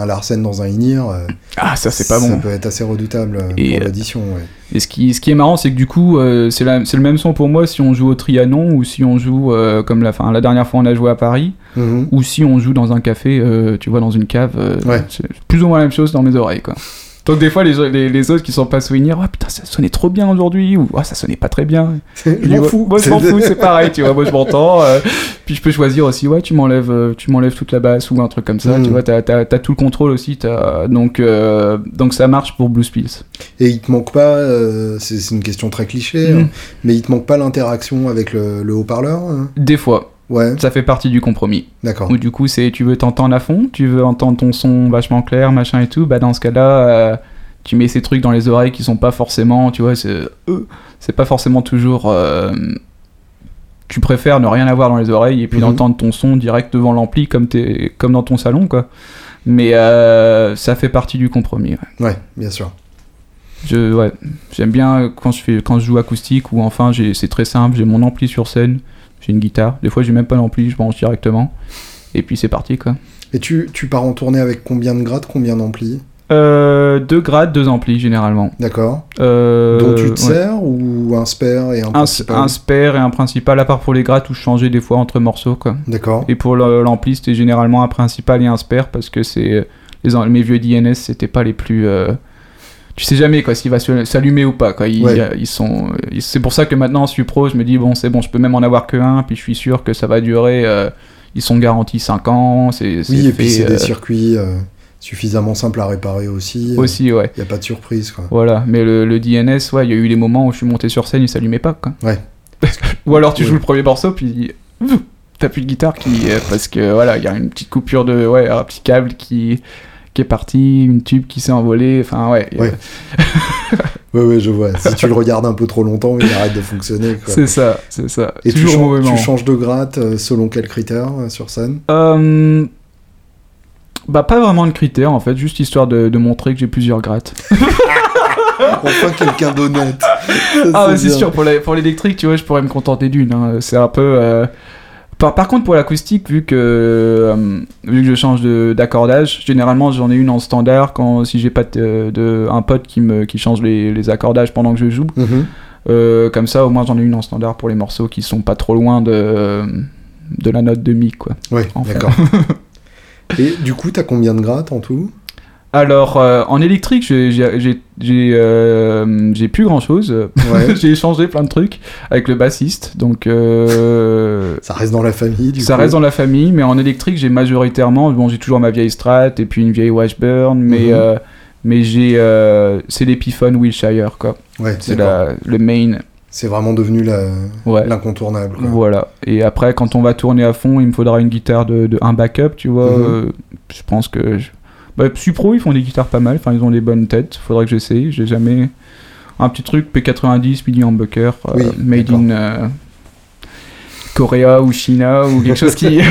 Speaker 1: un Larsen dans un in-ear, euh,
Speaker 2: Ah, ça c'est pas
Speaker 1: ça
Speaker 2: bon.
Speaker 1: peut être assez redoutable euh,
Speaker 2: Et,
Speaker 1: pour
Speaker 2: euh,
Speaker 1: l'audition. ouais.
Speaker 2: Et ce qui, ce qui est marrant, c'est que du coup, euh, c'est le même son pour moi si on joue au Trianon ou si on joue euh, comme la, fin, la dernière fois on a joué à Paris
Speaker 1: Mhm.
Speaker 2: ou si on joue dans un café, euh, tu vois, dans une cave. euh,
Speaker 1: Ouais.
Speaker 2: C'est plus ou moins la même chose dans mes oreilles quoi. Donc des fois les, les, les autres qui sont pas souvenirs, oh putain ça sonnait trop bien aujourd'hui ou Ah, ça sonnait pas très bien.
Speaker 1: Je m'en
Speaker 2: Moi-
Speaker 1: fous.
Speaker 2: Moi, je m'en fous, c'est pareil, tu vois. Moi, je m'entends. euh, puis je peux choisir aussi, ouais, tu m'enlèves, euh, tu m'enlèves toute la basse ou un truc comme ça.
Speaker 1: Mm.
Speaker 2: Tu vois, t'as, t'as tout le contrôle aussi. T'as, donc, euh, donc ça marche pour Blue Spills.
Speaker 1: Et il te manque pas, euh, c'est c'est une question très cliché,
Speaker 2: Mm.
Speaker 1: hein, mais il te manque pas l'interaction avec le, le haut-parleur hein?
Speaker 2: Des fois,
Speaker 1: Ouais,
Speaker 2: ça fait partie du compromis.
Speaker 1: d'accord.
Speaker 2: Ou du coup, c'est tu veux t'entendre à fond, tu veux entendre ton son vachement clair, machin et tout. Bah dans ce cas-là, euh, tu mets ces trucs dans les oreilles qui sont pas forcément, tu vois, c'est, euh, c'est pas forcément toujours. euh, tu préfères ne rien avoir dans les oreilles et puis
Speaker 1: Mhm.
Speaker 2: d'entendre ton son direct devant l'ampli comme, comme dans ton salon, quoi. Mais ça fait partie du compromis. ouais.
Speaker 1: Ouais, bien sûr.
Speaker 2: Je, ouais, j'aime bien quand je, fais, quand je joue acoustique ou enfin c'est très simple, j'ai mon ampli sur scène, j'ai une guitare. Des fois, j'ai même pas l'ampli, je branche directement. Et puis c'est parti, quoi.
Speaker 1: Et tu, tu pars en tournée avec combien de grades, combien d'amplis?
Speaker 2: Euh, deux grades, deux amplis généralement.
Speaker 1: D'accord.
Speaker 2: Euh,
Speaker 1: Dont tu te
Speaker 2: ouais.
Speaker 1: sers ou un spare et un
Speaker 2: un,
Speaker 1: principal?
Speaker 2: un spare et un principal, à part pour les grades où je changeais des fois entre morceaux. Quoi.
Speaker 1: D'accord.
Speaker 2: Et pour l'ampli, c'était généralement un principal et un spare parce que c'est les, mes vieux DNS, c'était pas les plus. euh, Tu sais jamais quoi s'il va s'allumer ou pas. Quoi. Ils,
Speaker 1: Ouais.
Speaker 2: euh, ils sont. ils- C'est pour ça que maintenant, en Supro, je me dis bon, c'est bon, je peux même en avoir que un, puis je suis sûr que ça va durer. euh, ils sont garantis 5 ans. C'est,
Speaker 1: Oui, et puis c'est
Speaker 2: euh,
Speaker 1: des circuits euh, suffisamment simples à réparer aussi. euh,
Speaker 2: aussi, ouais.
Speaker 1: Il n'y a pas de surprise, quoi.
Speaker 2: Voilà, mais le, le DNS, ouais, il y a eu les moments où je suis monté sur scène, il s'allumait pas, quoi.
Speaker 1: Ouais.
Speaker 2: Ou alors tu
Speaker 1: Ouais.
Speaker 2: joues le premier morceau, puis t'as plus de guitare qui, euh, parce que voilà, il y a une petite coupure de, ouais, un petit câble qui, qui est parti, une tube qui s'est envolée, enfin ouais.
Speaker 1: Ouais. Ouais, ouais, je vois. Si tu le regardes un peu trop longtemps, il arrête de fonctionner,
Speaker 2: c'est ça, c'est ça.
Speaker 1: Et tu,
Speaker 2: Toujours au
Speaker 1: chan-
Speaker 2: mauvais
Speaker 1: tu changes de gratte euh, selon quels critères euh, sur scène?
Speaker 2: Euh, Bah pas vraiment de critères en fait, juste histoire de, de montrer que j'ai plusieurs grattes.
Speaker 1: Enfin, quelqu'un d'honnête.
Speaker 2: Ah ouais, c'est sûr, pour l'électrique, tu vois, je pourrais me contenter d'une. hein. C'est un peu. euh, Par, par contre, pour l'acoustique, vu que euh, vu que je change d'accordage, généralement j'en ai une en standard quand si j'ai pas de, de- un pote qui me qui change les, les accordages pendant que je joue.
Speaker 1: Mhm.
Speaker 2: Euh, comme ça, au moins j'en ai une en standard pour les morceaux qui sont pas trop loin de de la note de mi quoi.
Speaker 1: Ouais,
Speaker 2: Enfin.
Speaker 1: d'accord. Et du coup, t'as combien de grattes en tout?
Speaker 2: Alors euh, en électrique, j'ai euh, plus grand chose.
Speaker 1: Ouais.
Speaker 2: j'ai échangé plein de trucs avec le bassiste, donc. euh,
Speaker 1: Ça reste dans la famille, du
Speaker 2: ça
Speaker 1: coup.
Speaker 2: reste dans la famille, mais en électrique, j'ai majoritairement, bon, j'ai toujours ma vieille Strat et puis une vieille Washburn, mais,
Speaker 1: Mhm.
Speaker 2: mais j'ai, c'est l'Epiphone Wilshire, quoi.
Speaker 1: Ouais,
Speaker 2: C'est le main,
Speaker 1: C'est vraiment devenu
Speaker 2: ouais.
Speaker 1: l'incontournable.
Speaker 2: Voilà. Et après, quand on va tourner à fond, il me faudra une guitare de, de un backup, tu vois.
Speaker 1: Mhm.
Speaker 2: je pense que. je- Bah, Supro, ils font des guitares pas mal. Enfin, ils ont des bonnes têtes. Faudrait que j'essaye. J'ai jamais. Un petit truc P90, midi humbucker, euh,
Speaker 1: Oui,
Speaker 2: made in euh, Korea ou China ou quelque chose qui.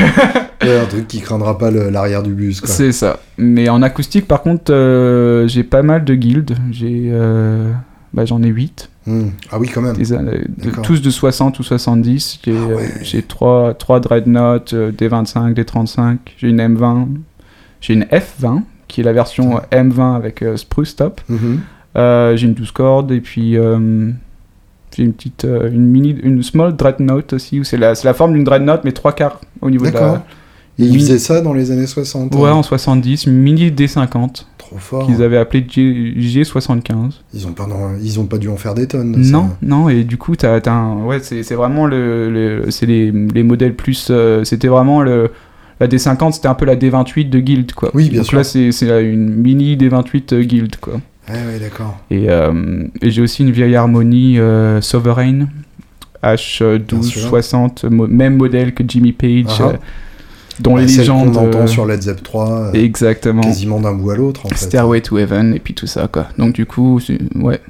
Speaker 1: Ouais, un truc qui craindra pas l'arrière du bus.
Speaker 2: C'est ça. Mais en acoustique, par contre, euh, j'ai pas mal de guildes. J'ai, euh, bah, j'en ai 8.
Speaker 1: Hmm. Ah oui, quand même.
Speaker 2: Des, de- tous de 60 ou 70. J'ai,
Speaker 1: Ah ouais.
Speaker 2: euh, j'ai 3, 3 Dreadnought, euh, des 25, des 35. J'ai une M20. J'ai une F20, qui est la version M20 avec euh, Spruce Top.
Speaker 1: Mhm.
Speaker 2: Euh, j'ai une 12 cordes et puis euh, j'ai une petite une mini une small dreadnought aussi où c'est la c'est la forme d'une dreadnought mais trois quarts au niveau de la
Speaker 1: Et ils faisaient ça dans les années 60.
Speaker 2: ouais
Speaker 1: hein.
Speaker 2: en 70 une mini D50
Speaker 1: Trop fort.
Speaker 2: qu'ils avaient appelé G, G75
Speaker 1: Ils ont pas, non, ils ont pas dû en faire des tonnes. ça.
Speaker 2: non non et du coup t'as, ouais c'est, c'est vraiment le, le- c'est les, les modèles plus c'était vraiment le la D50 c'était un peu la D28 de Guild quoi
Speaker 1: Oui, bien
Speaker 2: donc
Speaker 1: sûr.
Speaker 2: là c'est, c'est une mini D28 euh, Guild quoi
Speaker 1: Ouais, ouais, d'accord.
Speaker 2: Et, euh, et j'ai aussi une vieille harmonie euh, Sovereign
Speaker 1: Bien sûr.
Speaker 2: H1260, mo- même modèle que Jimmy Page,
Speaker 1: Ah ah.
Speaker 2: euh, dont
Speaker 1: Bah,
Speaker 2: les légendes.
Speaker 1: qu'on entend sur Led Zepp 3, euh,
Speaker 2: Exactement.
Speaker 1: quasiment d'un bout à l'autre. En fait.
Speaker 2: Stairway to Heaven et puis tout ça quoi. Donc du coup, ouais.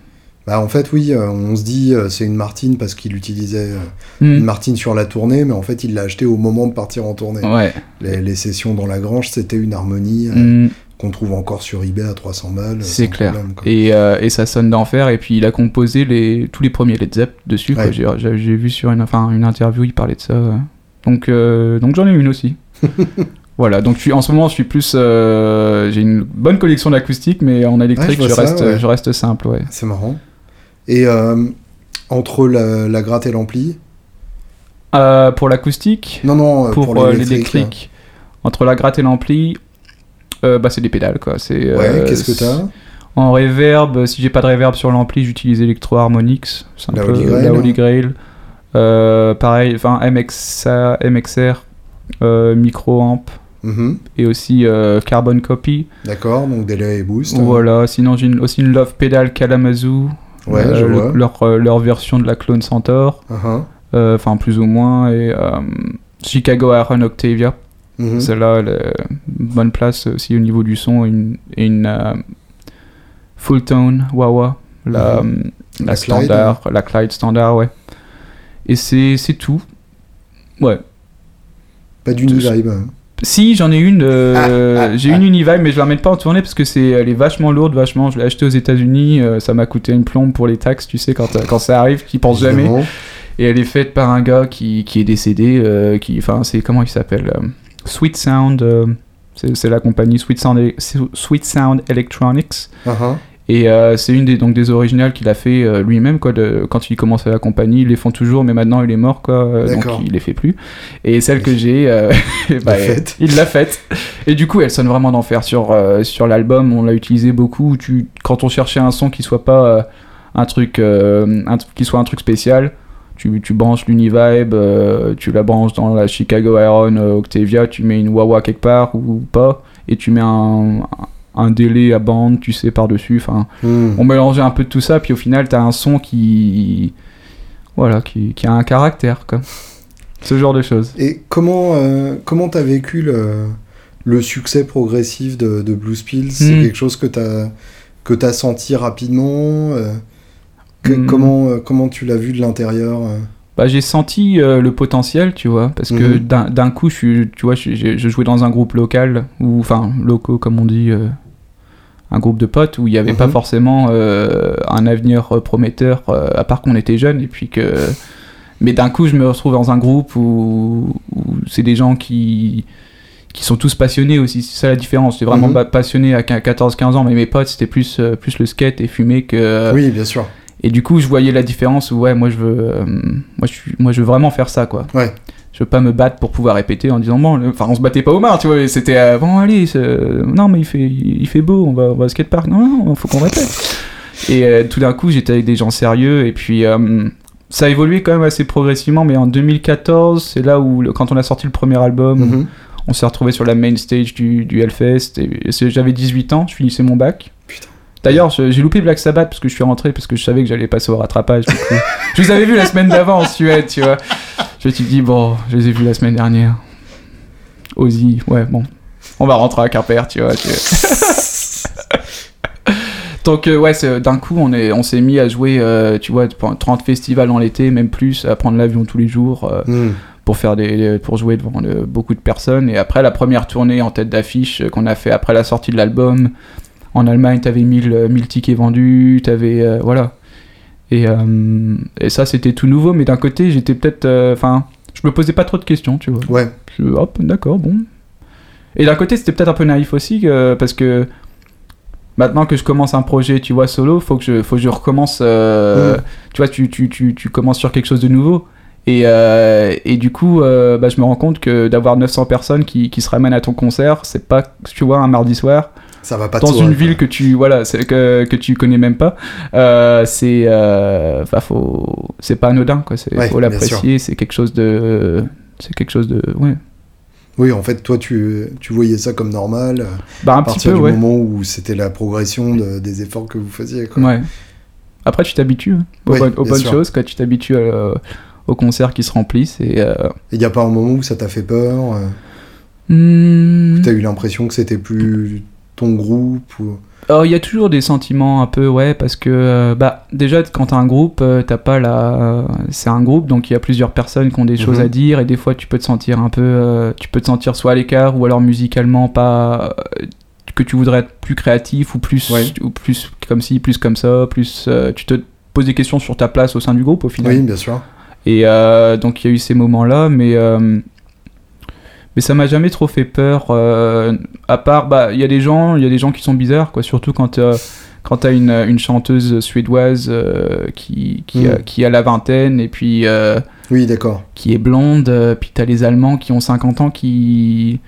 Speaker 1: Bah, en fait, oui, euh, on se dit euh, c'est une Martine parce qu'il utilisait euh, une
Speaker 2: Hmm.
Speaker 1: Martine sur la tournée, mais en fait, il l'a acheté au moment de partir en tournée.
Speaker 2: Ouais.
Speaker 1: Les, les sessions dans la grange, c'était une harmonie
Speaker 2: Hmm.
Speaker 1: qu'on trouve encore sur eBay à 300 balles.
Speaker 2: C'est clair.
Speaker 1: problème.
Speaker 2: Et, euh, et ça sonne d'enfer. Et puis il a composé les, tous les premiers Led Zepp dessus.
Speaker 1: Ouais.
Speaker 2: J'ai, vu sur une, enfin, une interview, il parlait de ça. Donc, euh, donc j'en ai une aussi. voilà, donc je suis, en ce moment je suis plus. euh, j'ai une bonne collection d'acoustiques, mais en électrique
Speaker 1: Ouais, je
Speaker 2: je,
Speaker 1: vois ça,
Speaker 2: reste,
Speaker 1: ouais.
Speaker 2: je reste simple.
Speaker 1: C'est marrant. Et euh, entre la, la gratte et l'ampli
Speaker 2: Euh, pour l'acoustique,
Speaker 1: Non, non, euh,
Speaker 2: pour,
Speaker 1: pour, l'électrique.
Speaker 2: l'électrique, entre la gratte et l'ampli, bah, c'est des pédales quoi. C'est.
Speaker 1: Ouais, qu'est-ce que t'as?
Speaker 2: En reverb, si j'ai pas de reverb sur l'ampli, j'utilise Electro Harmonix. C'est un
Speaker 1: La
Speaker 2: peu
Speaker 1: Holy Grail,
Speaker 2: la
Speaker 1: hein.
Speaker 2: Holy Grail. Euh, pareil, enfin MXA, MXR, euh, micro amp
Speaker 1: Mhm.
Speaker 2: et aussi euh, Carbon Copy.
Speaker 1: D'accord, donc délai et boost.
Speaker 2: Voilà, sinon j'ai aussi une Love Pedal Kalamazoo.
Speaker 1: Ouais,
Speaker 2: euh,
Speaker 1: je
Speaker 2: le-
Speaker 1: vois.
Speaker 2: leur, euh, leur version de la clone Centaur.
Speaker 1: Uh-huh.
Speaker 2: Euh, Enfin, plus ou moins. Et Chicago Iron Octavia.
Speaker 1: Mhm.
Speaker 2: Celle-là, elle est bonne place aussi au niveau du son. Une, et une full tone Wawa, la,
Speaker 1: Mhm.
Speaker 2: la,
Speaker 1: La Clyde,
Speaker 2: standard, la Clyde standard, ouais. Et c'est tout. Ouais.
Speaker 1: Pas d'Univibe.
Speaker 2: Si, j'en ai une. euh,
Speaker 1: Ah, ah,
Speaker 2: j'ai
Speaker 1: ah.
Speaker 2: une Univibe, mais je la remets pas en tournée parce que c'est, elle est vachement lourde, vachement. Je l'ai achetée aux États-Unis. euh, ça m'a coûté une plombe pour les taxes, tu sais, quand, euh, quand ça arrive, tu y penses jamais. Et elle est faite par un gars qui, qui est décédé, euh, qui, enfin, c'est comment il s'appelle Sweet Sound, c'est la compagnie Sweet Sound, Sweet Sound Electronics.
Speaker 1: Uh-huh.
Speaker 2: Et euh, c'est une des, donc, des originales qu'il a fait euh, lui-même, quoi, de, quand il commençait la compagnie. Ils les font toujours, mais maintenant il est mort, quoi, euh, donc il les fait plus. Et celle que j'ai, bah, il l'a faite. Et du coup, elle sonne vraiment d'enfer sur, sur l'album. On l'a utilisé beaucoup. Tu, quand on cherchait un son qui soit pas un truc, un, qui soit un truc spécial, tu, tu branches l'Univibe, euh, tu la branches dans la Chicago Iron euh, Octavia, tu mets une Wawa quelque part ou pas, et tu mets un, un délai à bande, tu sais, par-dessus. Enfin,
Speaker 1: Hmm.
Speaker 2: on mélangeait un peu de tout ça, puis au final, t'as un son qui. Voilà, qui, qui a un caractère, quoi. Ce genre de choses.
Speaker 1: Et comment euh, comment t'as vécu le, le succès progressif de, de Blue Pills C'est
Speaker 2: Hmm.
Speaker 1: quelque chose que t'as que t'as senti rapidement euh, que-
Speaker 2: Hmm.
Speaker 1: Comment euh, comment tu l'as vu de l'intérieur euh?
Speaker 2: Bah, j'ai senti le potentiel, tu vois, parce que
Speaker 1: Mhm.
Speaker 2: d'un d'un coup, je, tu vois, je, je- jouais dans un groupe local, ou enfin, locaux, comme on dit, un groupe de potes, où il n'y avait pas
Speaker 1: Mhm.
Speaker 2: forcément euh, un avenir euh, prometteur, euh, à part qu'on était jeunes, et puis que... Mais d'un coup, je me retrouve dans un groupe où, où c'est des gens qui qui sont tous passionnés aussi, c'est ça la différence. J'étais vraiment
Speaker 1: Mhm.
Speaker 2: pas passionné à 14-15 ans, mais mes potes, c'était plus, plus le skate et fumer que...
Speaker 1: Oui, bien sûr.
Speaker 2: Et du coup, je voyais la différence où, ouais, moi, je veux, euh, moi, je moi, je veux vraiment faire ça, quoi.
Speaker 1: Ouais.
Speaker 2: Je veux pas me battre pour pouvoir répéter en disant, bon, enfin, on se battait pas aux mains, tu vois, mais c'était, euh, bon, allez, non, mais il fait, il fait beau, on va, on va au skatepark, non, non, faut qu'on répète. Et euh, tout d'un coup, j'étais avec des gens sérieux, et puis, euh, ça a évolué quand même assez progressivement, mais en 2014, c'est là où, le- quand on a sorti le premier album,
Speaker 1: Mhm.
Speaker 2: on s'est retrouvé sur la main stage du, du Hellfest, j'avais 18 ans, je finissais mon bac. D'ailleurs, j'ai loupé Black Sabbath parce que je suis rentré parce que je savais que j'allais passer au rattrapage. du coup. je les avais vus la semaine d'avant en Suède, tu vois. Je me suis dit, bon, je les ai vus la semaine dernière. Ozzy, ouais, bon. On va rentrer à Quimper, tu vois. tu- Donc, euh, ouais, d'un coup, on est- on s'est mis à jouer, euh, tu vois, pendant 30 festivals dans l'été, même plus, à prendre l'avion tous les jours. euh,
Speaker 1: Hmm.
Speaker 2: pour faire des pour jouer devant beaucoup de personnes et après la première tournée en tête d'affiche qu'on a fait après la sortie de l'album en Allemagne t'avais 1000 euh, 1000 tickets vendus t'avais euh, voilà. Et, euh, et ça c'était tout nouveau mais d'un côté j'étais peut-être euh, enfin je me posais pas trop de questions tu vois.
Speaker 1: Ouais,
Speaker 2: je, hop d'accord bon. Et d'un côté c'était peut-être un peu naïf aussi parce que maintenant que je commence un projet tu vois solo faut que je faut que je recommence euh, tu vois tu, tu, tu, tu commences sur quelque chose de nouveau. Et, euh, et du coup euh, bah, je me rends compte que d'avoir 900 personnes qui, qui se ramènent à ton concert c'est pas tu vois un mardi soir
Speaker 1: ça va pas de
Speaker 2: dans une
Speaker 1: quoi.
Speaker 2: ville que tu voilà que, que tu connais même pas euh, c'est euh, enfin, faut c'est pas anodin quoi c'est
Speaker 1: Ouais,
Speaker 2: faut l'apprécier c'est quelque chose de c'est quelque chose de ouais
Speaker 1: Oui, en fait, toi, tu, tu voyais ça comme normal euh,
Speaker 2: bah un
Speaker 1: à
Speaker 2: petit
Speaker 1: partir
Speaker 2: peu
Speaker 1: du
Speaker 2: ouais
Speaker 1: moment où c'était la progression de- des efforts que vous faisiez. Quoi.
Speaker 2: Ouais. Après, tu t'habitues hein, aux,
Speaker 1: Ouais,
Speaker 2: bonnes- aux choses, quoi. Tu t'habitues euh, aux concerts qui se remplissent et. Euh...
Speaker 1: Il n'y a pas un moment où ça t'a fait peur euh,
Speaker 2: hmm,
Speaker 1: T'as eu l'impression que c'était plus ton groupe ou...
Speaker 2: Il y a toujours des sentiments un peu, ouais, parce que euh, bah déjà quand t'as un groupe, euh, t'as pas la, c'est un groupe donc il y a plusieurs personnes qui ont des choses
Speaker 1: Mhm.
Speaker 2: à dire et des fois tu peux te sentir un peu, euh, tu peux te sentir soit à l'écart ou alors musicalement pas, euh, que tu voudrais être plus créatif ou plus,
Speaker 1: Ouais.
Speaker 2: ou plus comme ci, plus comme ça, plus, euh, tu te poses des questions sur ta place au sein du groupe au final.
Speaker 1: Oui, bien sûr.
Speaker 2: Et euh, donc il y a eu ces moments-là, mais euh, mais ça m'a jamais trop fait peur. euh, à part, bah, il y a des gens, il y a des gens qui sont bizarres, quoi. Surtout quand euh, quand t'as une, une chanteuse suédoise euh, qui qui, a,
Speaker 1: Mm.
Speaker 2: qui a la vingtaine et puis euh,
Speaker 1: Oui, d'accord.
Speaker 2: qui est blonde, puis t'as les Allemands qui ont 50 ans qui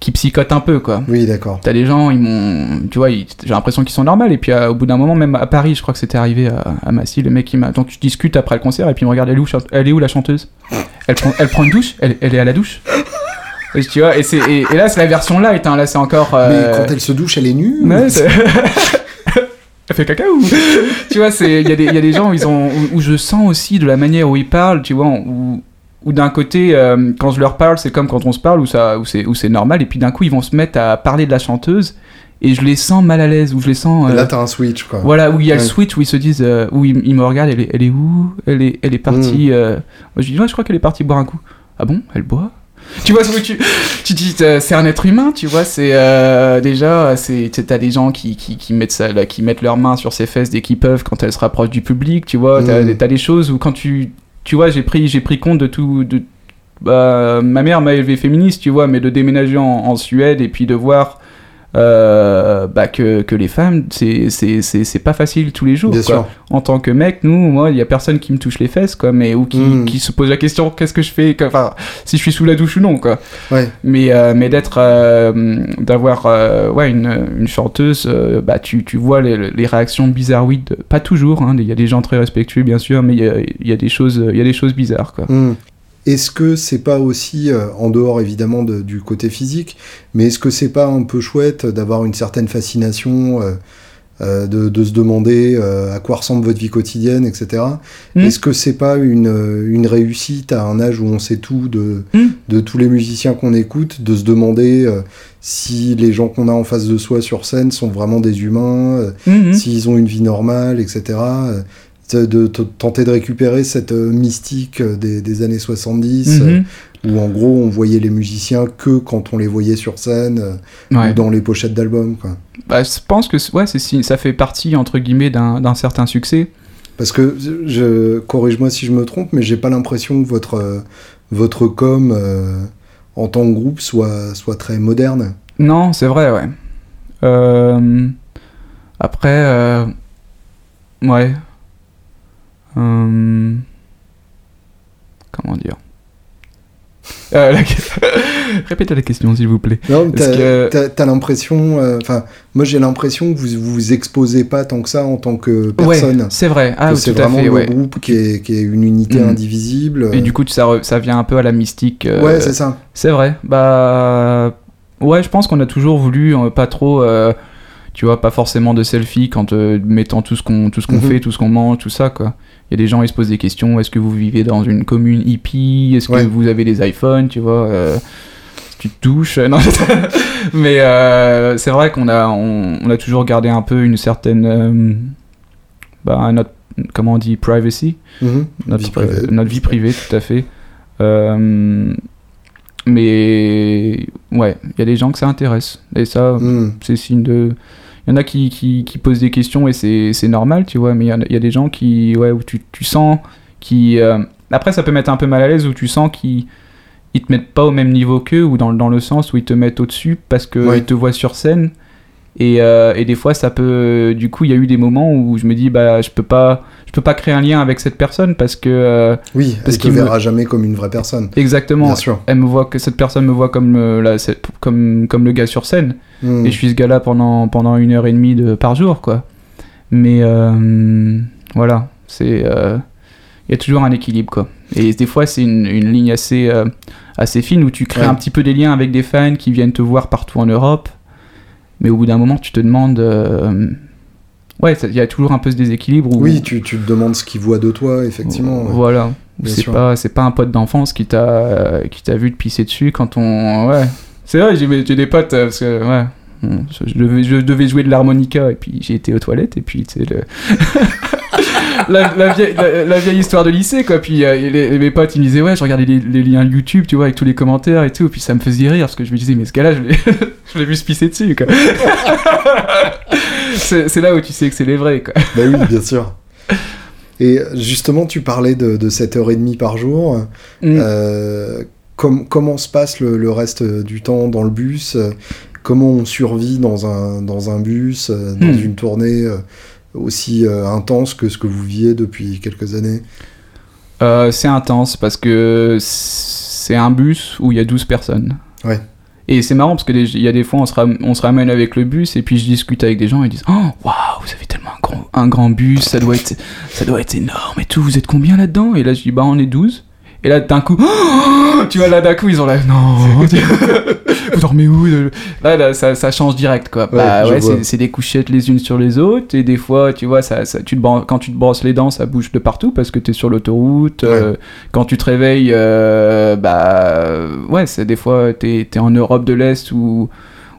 Speaker 2: qui psychotent un peu, quoi.
Speaker 1: Oui, d'accord.
Speaker 2: T'as des gens, ils m'ont. Tu vois, ils- j'ai l'impression qu'ils sont normaux. Et puis au bout d'un moment, même à Paris, je crois que c'était arrivé à, à Massy, le mec il m'a. Donc je discute après le concert et puis il me regarde, elle est où, elle est où la chanteuse? Elle prend, elle prend une douche? Elle, elle est à la douche? Et Tu vois, et, c'est- et, et là c'est la version light, hein, là c'est encore. euh,
Speaker 1: Mais quand elle se douche, elle est nue ou-
Speaker 2: Ouais, c'est- Elle fait caca ou Tu vois, il y, a des- y a des gens où, ils ont, où, où je sens aussi de la manière où ils parlent, tu vois, où, où d'un côté, euh, quand je leur parle, c'est comme quand on se parle, où, ça, où, c'est, où c'est normal, et puis d'un coup, ils vont se mettre à parler de la chanteuse, et je les sens mal à l'aise, où je les sens... euh,
Speaker 1: Là, t'as un switch, quoi.
Speaker 2: voilà, où il y a le switch, où ils se disent, euh, où ils, ils me regardent, elle est, elle est où? Elle est, elle est partie...
Speaker 1: Mm.
Speaker 2: Moi, je dis, ouais, je crois qu'elle est partie boire un coup. Ah bon? Elle boit? Tu vois, ce que tu, tu dis, euh, c'est un être humain, tu vois, c'est euh, déjà, c'est, t'as des gens qui, qui, qui mettent ça, là, qui mettent leurs mains sur ses fesses dès qu'ils peuvent quand elles se rapprochent du public, tu vois, t'as,
Speaker 1: Mm.
Speaker 2: t'as des choses où quand tu, tu vois, j'ai pris, j'ai pris compte de tout, de, bah, ma mère m'a élevé féministe, tu vois, mais de déménager en, en Suède et puis de voir euh, bah, que, que les femmes, c'est, pas facile tous les jours.
Speaker 1: Bien
Speaker 2: quoi.
Speaker 1: sûr.
Speaker 2: En tant que mec, nous, moi, il y a personne qui me touche les fesses, quoi, mais, ou qui,
Speaker 1: Mm.
Speaker 2: qui se pose la question, qu'est-ce que je fais, enfin, si je suis sous la douche ou non, quoi.
Speaker 1: Ouais.
Speaker 2: Mais, euh, mais d'être, euh, d'avoir, ouais, une, une chanteuse, bah, tu, tu vois les, les réactions bizarroïdes, pas toujours, hein, il y a des gens très respectueux, bien sûr, mais il y a, y a des choses, il y a des choses bizarres, quoi.
Speaker 1: Hmm. Est-ce que c'est pas aussi, euh, en dehors évidemment de- du côté physique, mais est-ce que c'est pas un peu chouette d'avoir une certaine fascination, euh, euh, de, de se demander euh, à quoi ressemble votre vie quotidienne, etc.
Speaker 2: Hmm.
Speaker 1: Est-ce que c'est pas une, une réussite à un âge où on sait tout de,
Speaker 2: Hmm.
Speaker 1: de tous les musiciens qu'on écoute, de se demander euh, si les gens qu'on a en face de soi sur scène sont vraiment des humains,
Speaker 2: Mhm.
Speaker 1: s'ils ont une vie normale, etc. de, tenter de récupérer cette euh, mystique euh, des, des années 70,
Speaker 2: Mhm.
Speaker 1: euh, où en gros on voyait les musiciens que quand on les voyait sur scène
Speaker 2: Ouais.
Speaker 1: ou dans les pochettes d'albums.
Speaker 2: Bah, je pense que ouais, ça fait partie, entre guillemets, d'un, certain succès.
Speaker 1: Parce que, je corrige-moi si je me trompe, mais j'ai pas l'impression que votre, votre com euh, en tant que groupe soit, soit très moderne.
Speaker 2: Non, c'est vrai, ouais. Euh, Après, euh, ouais. Euh, Comment dire Euh, la- Répétez la question, s'il vous plaît.
Speaker 1: Non, t'as
Speaker 2: que-
Speaker 1: l'impression, euh, enfin, moi j'ai l'impression que vous vous exposez pas tant que ça en tant que personne.
Speaker 2: Ouais, c'est vrai. Ah,
Speaker 1: c'est vraiment
Speaker 2: fait,
Speaker 1: le
Speaker 2: ouais.
Speaker 1: groupe qui est, qui est une unité
Speaker 2: Mm.
Speaker 1: indivisible.
Speaker 2: Et du coup, ça, re- ça vient un peu à la mystique. euh,
Speaker 1: ouais, c'est ça.
Speaker 2: C'est vrai. Bah. Ouais, je pense qu'on a toujours voulu pas trop. Tu vois, pas forcément de selfie quand euh, mettant tout ce qu'on tout ce qu'on
Speaker 1: Mhm.
Speaker 2: fait, tout ce qu'on mange, tout ça, quoi. Il y a des gens, ils se posent des questions. Est-ce que vous vivez dans une commune hippie? Est-ce que vous avez des iPhones Tu vois euh, Tu te touches Non. Mais euh, c'est vrai qu'on a, on, on a toujours gardé un peu une certaine. bah, notre, comment on dit Privacy
Speaker 1: Mhm.
Speaker 2: notre
Speaker 1: Vie privée.
Speaker 2: notre vie privée, tout à fait. Mais ouais, il y a des gens que ça intéresse. Et ça,
Speaker 1: Hmm.
Speaker 2: c'est signe de. Il y en a qui, qui, qui posent des questions et c'est normal, tu vois, mais il y y, a des gens qui, ouais, où tu, tu sens qui. euh, Après, ça peut mettre un peu mal à l'aise où tu sens qu'ils ils te mettent pas au même niveau qu'eux ou dans, dans le sens où ils te mettent au-dessus parce qu'ils
Speaker 1: Ouais.
Speaker 2: te voient sur scène. Et, euh, et des fois, ça peut. Du coup, il y a eu des moments où je me dis, bah, je peux pas, je peux pas créer un lien avec cette personne parce que. euh,
Speaker 1: Oui,
Speaker 2: Parce qu'il me-
Speaker 1: verra jamais comme une vraie personne.
Speaker 2: exactement.
Speaker 1: Bien sûr.
Speaker 2: Elle me voit que cette personne me voit comme, euh, la- cette- comme, comme le gars sur scène.
Speaker 1: Hmm.
Speaker 2: Et je suis ce gars-là pendant, pendant une heure et demie de, par jour, quoi. Mais euh, voilà, c'est. Il y a toujours un équilibre, quoi. Et des fois, c'est une, une ligne assez, assez fine où tu crées
Speaker 1: Ouais.
Speaker 2: un petit peu des liens avec des fans qui viennent te voir partout en Europe. Mais au bout d'un moment, tu te demandes. euh, Ouais, il y a toujours un peu ce déséquilibre. Où,
Speaker 1: Oui, tu, tu te demandes ce qu'il voit de toi, effectivement.
Speaker 2: Voilà. C'est pas, c'est pas un pote d'enfance qui t'a, qui t'a vu te pisser dessus quand on. Ouais. C'est vrai, j'ai, j'ai des potes euh, parce que ouais. Je devais, je devais jouer de l'harmonica et puis j'ai été aux toilettes et puis tu sais le. la, la vieille, la, la vieille histoire de lycée quoi. Puis euh, les- mes potes ils me disaient ouais, je regardais les, les liens YouTube, tu vois, avec tous les commentaires et tout. Puis ça me faisait rire parce que je me disais mais ce gars-là, je l'ai, je l'ai vu se pisser dessus quoi. c'est, là où tu sais que c'est les vrais quoi.
Speaker 1: Bah oui, bien sûr. Et justement, tu parlais de, de cette heure et demie par jour.
Speaker 2: Mm.
Speaker 1: Euh, com- comment se passe le, le reste du temps dans le bus? Comment on survit dans un, dans un bus, euh, dans
Speaker 2: Hmm.
Speaker 1: une tournée euh, aussi euh, intense que ce que vous viviez depuis quelques années?
Speaker 2: C'est intense parce que c'est un bus où il y a 12 personnes.
Speaker 1: Ouais.
Speaker 2: Et c'est marrant parce que il y a des fois on se, ram- on se ramène avec le bus et puis je discute avec des gens et ils disent Oh waouh, vous avez tellement un grand, un grand bus, ça doit, être, ça doit être énorme et tout, vous êtes combien là-dedans? Et là je dis Bah on est 12. Et là d'un coup, Oh tu vois là d'un coup ils ont là Non Vous dormez où Là, là, ça, ça change direct quoi. bah ouais, c'est- des couchettes les unes sur les autres et des fois tu vois ça, ça tu te bran- quand tu te brosses les dents ça bouge de partout parce que t'es sur l'autoroute euh, quand tu te réveilles euh, bah ouais c'est des fois t'es es en Europe de l'Est où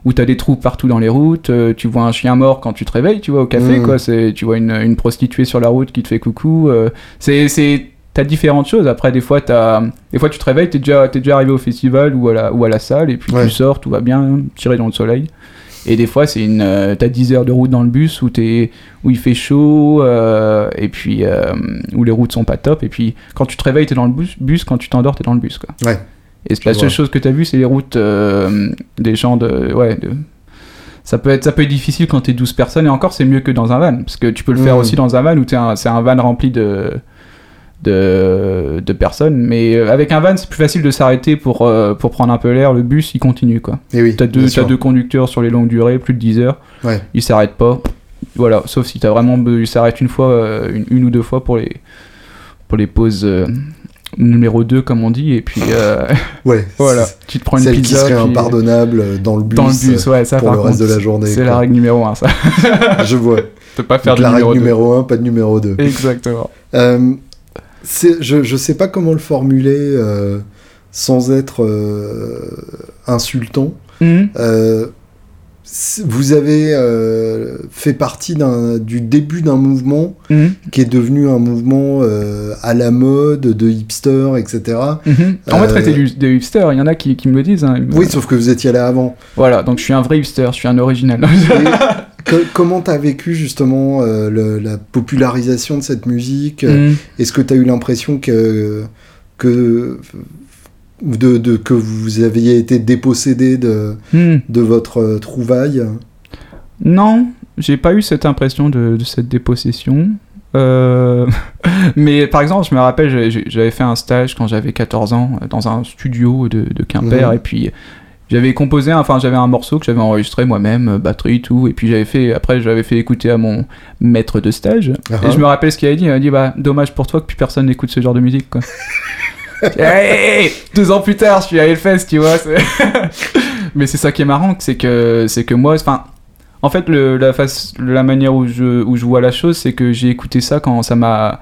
Speaker 2: où t'as des trous partout dans les routes euh, tu vois un chien mort quand tu te réveilles tu vois au café
Speaker 1: Mm.
Speaker 2: quoi c'est tu vois une, une prostituée sur la route qui te fait coucou euh, c'est c'est T'as différentes choses. Après, des fois, t'as, des fois, tu te réveilles, t'es déjà, t'es déjà arrivé au festival ou à la, ou à la salle, et puis
Speaker 1: Ouais.
Speaker 2: tu sors, tout va bien, tiré dans le soleil. Et des fois, c'est une, euh, t'as 10 heures de route dans le bus où, t'es, où il fait chaud, euh, et puis euh, où les routes sont pas top. Et puis, quand tu te réveilles, t'es dans le bus, bus quand tu t'endors, t'es dans le bus. Quoi.
Speaker 1: Ouais.
Speaker 2: Et la seule chose que t'as vu, c'est les routes des gens de. Ouais, de... Ça peut, être, ça peut être difficile quand t'es 12 personnes, et encore, c'est mieux que dans un van. Parce que tu peux le faire
Speaker 1: Mm.
Speaker 2: aussi dans un van où c'est un van rempli de. De, de personnes, mais euh, avec un van c'est plus facile de s'arrêter pour, euh, pour prendre un peu l'air. Le bus il continue quoi.
Speaker 1: Et oui,
Speaker 2: T'as deux,
Speaker 1: sûr.
Speaker 2: deux conducteurs sur les longues durées, plus de 10 heures.
Speaker 1: Ouais.
Speaker 2: Ils s'arrêtent pas. Voilà, sauf si t'as vraiment. Ils s'arrêtent une fois, euh, une, une ou deux fois pour les, pour les pauses euh, numéro 2, comme on dit. Et puis euh,
Speaker 1: Ouais,
Speaker 2: voilà, tu te prends une
Speaker 1: Celle
Speaker 2: pizza.
Speaker 1: qui serait
Speaker 2: puis-
Speaker 1: impardonnable dans le bus,
Speaker 2: Dans le bus, ouais, ça
Speaker 1: pour le reste
Speaker 2: contre,
Speaker 1: de la journée.
Speaker 2: C'est
Speaker 1: quoi.
Speaker 2: la règle numéro 1, ça.
Speaker 1: Je vois.
Speaker 2: Tu peux pas faire
Speaker 1: Donc,
Speaker 2: de
Speaker 1: la
Speaker 2: numéro
Speaker 1: règle
Speaker 2: 2.
Speaker 1: numéro 1, pas de numéro 2.
Speaker 2: Exactement.
Speaker 1: Je, je sais pas comment le formuler euh, sans être euh, insultant.
Speaker 2: Mhm.
Speaker 1: Euh, vous avez fait partie du début d'un mouvement
Speaker 2: Mhm.
Speaker 1: qui est devenu un mouvement à la mode, de hipster, etc.
Speaker 2: Mhm. On va traiter des hipsters, il y en a qui, qui me le disent. hein.
Speaker 1: Oui, sauf que vous étiez là avant.
Speaker 2: Voilà, donc je suis un vrai hipster, je suis un original.
Speaker 1: Que- comment t'as vécu justement euh, le- la popularisation de cette musique?
Speaker 2: Mhm.
Speaker 1: Est-ce que t'as eu l'impression que, que, de, de- que vous aviez été dépossédé de,
Speaker 2: Mhm.
Speaker 1: de votre euh, trouvaille?
Speaker 2: Non, j'ai pas eu cette impression de, de cette dépossession. Euh, Mais par exemple, je me rappelle, j'avais fait un stage quand j'avais 14 ans euh, dans un studio de, de Quimper et puis j'avais composé, enfin j'avais un morceau que j'avais enregistré moi-même, euh, batterie tout, et puis j'avais fait, après j'avais fait écouter à mon maître de stage.
Speaker 1: Ah
Speaker 2: Et je me rappelle ce qu'il avait dit. Il a dit bah dommage pour toi que plus personne n'écoute ce genre de musique quoi. Hey, deux ans plus tard, je suis à Hellfest, tu vois. Mais c'est ça qui est marrant, c'est que c'est que moi, enfin, en fait, le, la face, la manière où je où je vois la chose, c'est que j'ai écouté ça quand ça m'a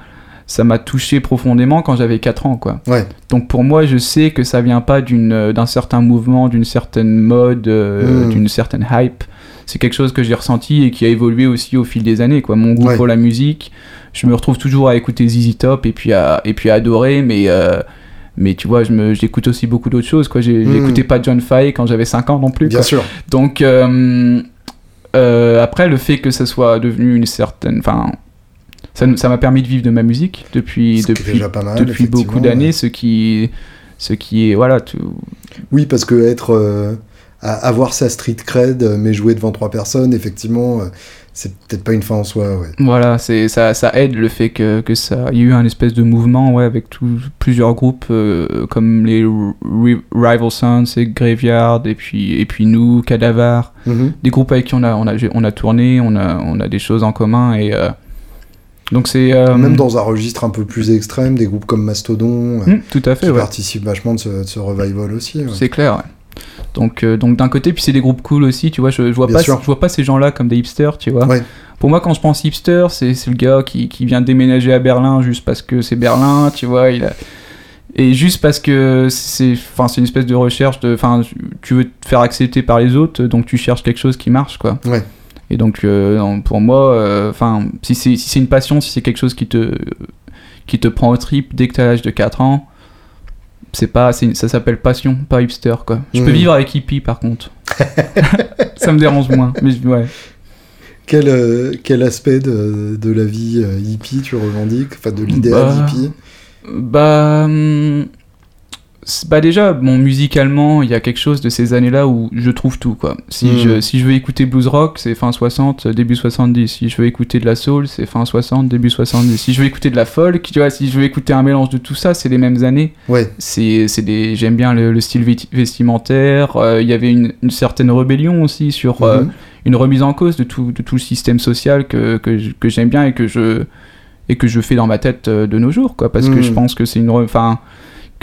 Speaker 2: ça m'a touché profondément quand j'avais 4 ans quoi.
Speaker 1: Ouais.
Speaker 2: Donc pour moi, je sais que ça vient pas d'une d'un certain mouvement, d'une certaine mode, euh,
Speaker 1: Mm.
Speaker 2: d'une certaine hype. C'est quelque chose que j'ai ressenti et qui a évolué aussi au fil des années. Quoi. Mon goût
Speaker 1: Ouais.
Speaker 2: pour la musique, je me retrouve toujours à écouter ZZ Top et puis à, et puis à adorer, mais, euh, Mais tu vois, je me- j'écoute aussi beaucoup d'autres choses. quoi. J'ai-
Speaker 1: Mm.
Speaker 2: J'écoutais pas John Fay quand j'avais 5 ans non plus.
Speaker 1: Bien
Speaker 2: quoi.
Speaker 1: sûr.
Speaker 2: Donc, euh, euh, après, le fait que ça soit devenu une certaine. Enfin, ça m'a permis de vivre de ma musique depuis, depuis,
Speaker 1: déjà pas mal.
Speaker 2: depuis beaucoup d'années,
Speaker 1: ouais.
Speaker 2: ce qui, ce qui est. Voilà, tout,
Speaker 1: Oui, parce que être. euh, à- avoir sa street cred, euh, mais jouer devant trois personnes, effectivement, euh, c'est peut-être pas une fin en soi, ouais.
Speaker 2: Voilà, c'est ça, ça aide le fait que, que ça, il y a eu un espèce de mouvement, ouais, avec tout- plusieurs groupes euh, comme les Ri- Rival Sons et Graveyard et puis et puis nous, Cadavar,
Speaker 1: Mhm.
Speaker 2: des groupes avec qui on a on a on a tourné, on a on a des choses en commun et euh, donc c'est euh,
Speaker 1: Même dans un registre un peu plus extrême, des groupes comme Mastodon,
Speaker 2: tout à fait,
Speaker 1: qui
Speaker 2: ouais.
Speaker 1: participent vachement de ce, de ce revival aussi. ouais.
Speaker 2: C'est clair, ouais. Donc, euh, donc d'un côté, puis c'est des groupes cool aussi, tu vois. Je, je vois
Speaker 1: Bien
Speaker 2: pas,
Speaker 1: sûr.
Speaker 2: je vois pas ces gens-là comme des hipsters, tu vois.
Speaker 1: Ouais.
Speaker 2: Pour moi, quand je pense hipster, c'est c'est le gars qui, qui vient déménager à Berlin juste parce que c'est Berlin, tu vois. Il a... Et juste parce que c'est enfin, c'est une espèce de recherche de. Enfin, tu veux te faire accepter par les autres, donc tu cherches quelque chose qui marche, quoi.
Speaker 1: Ouais.
Speaker 2: Et donc, euh, non, pour moi, euh, enfin, si c'est si c'est une passion, si c'est quelque chose qui te, qui te prend au trip dès que t'as l'âge de 4 ans, c'est pas, ça s'appelle passion, pas hipster, quoi. Je peux vivre avec hippie, par contre. ça me dérange moins. Mais ouais.
Speaker 1: Quel, euh, quel aspect de, de la vie euh, hippie tu revendiques? Enfin, de l'idéal
Speaker 2: Bah,
Speaker 1: hippie?
Speaker 2: Bah, hum, bah déjà, bon, musicalement, il y a quelque chose de ces années-là où je trouve tout, quoi. Si,
Speaker 1: Mhm.
Speaker 2: je, si je veux écouter blues rock, c'est fin 60, début 70. Si je veux écouter de la soul, c'est fin 60, début 70. Si je veux écouter de la folk, tu vois, si je veux écouter un mélange de tout ça, c'est les mêmes années.
Speaker 1: Ouais,
Speaker 2: C'est, c'est des, j'aime bien le, le style vesti- vestimentaire. euh, Il y avait une, une certaine rébellion aussi sur euh,
Speaker 1: Mhm.
Speaker 2: une remise en cause de tout, de tout le système social que, que, j'aime bien et que je et que je fais dans ma tête euh, de nos jours, quoi. Parce que
Speaker 1: Mhm.
Speaker 2: je pense que c'est une, re- enfin,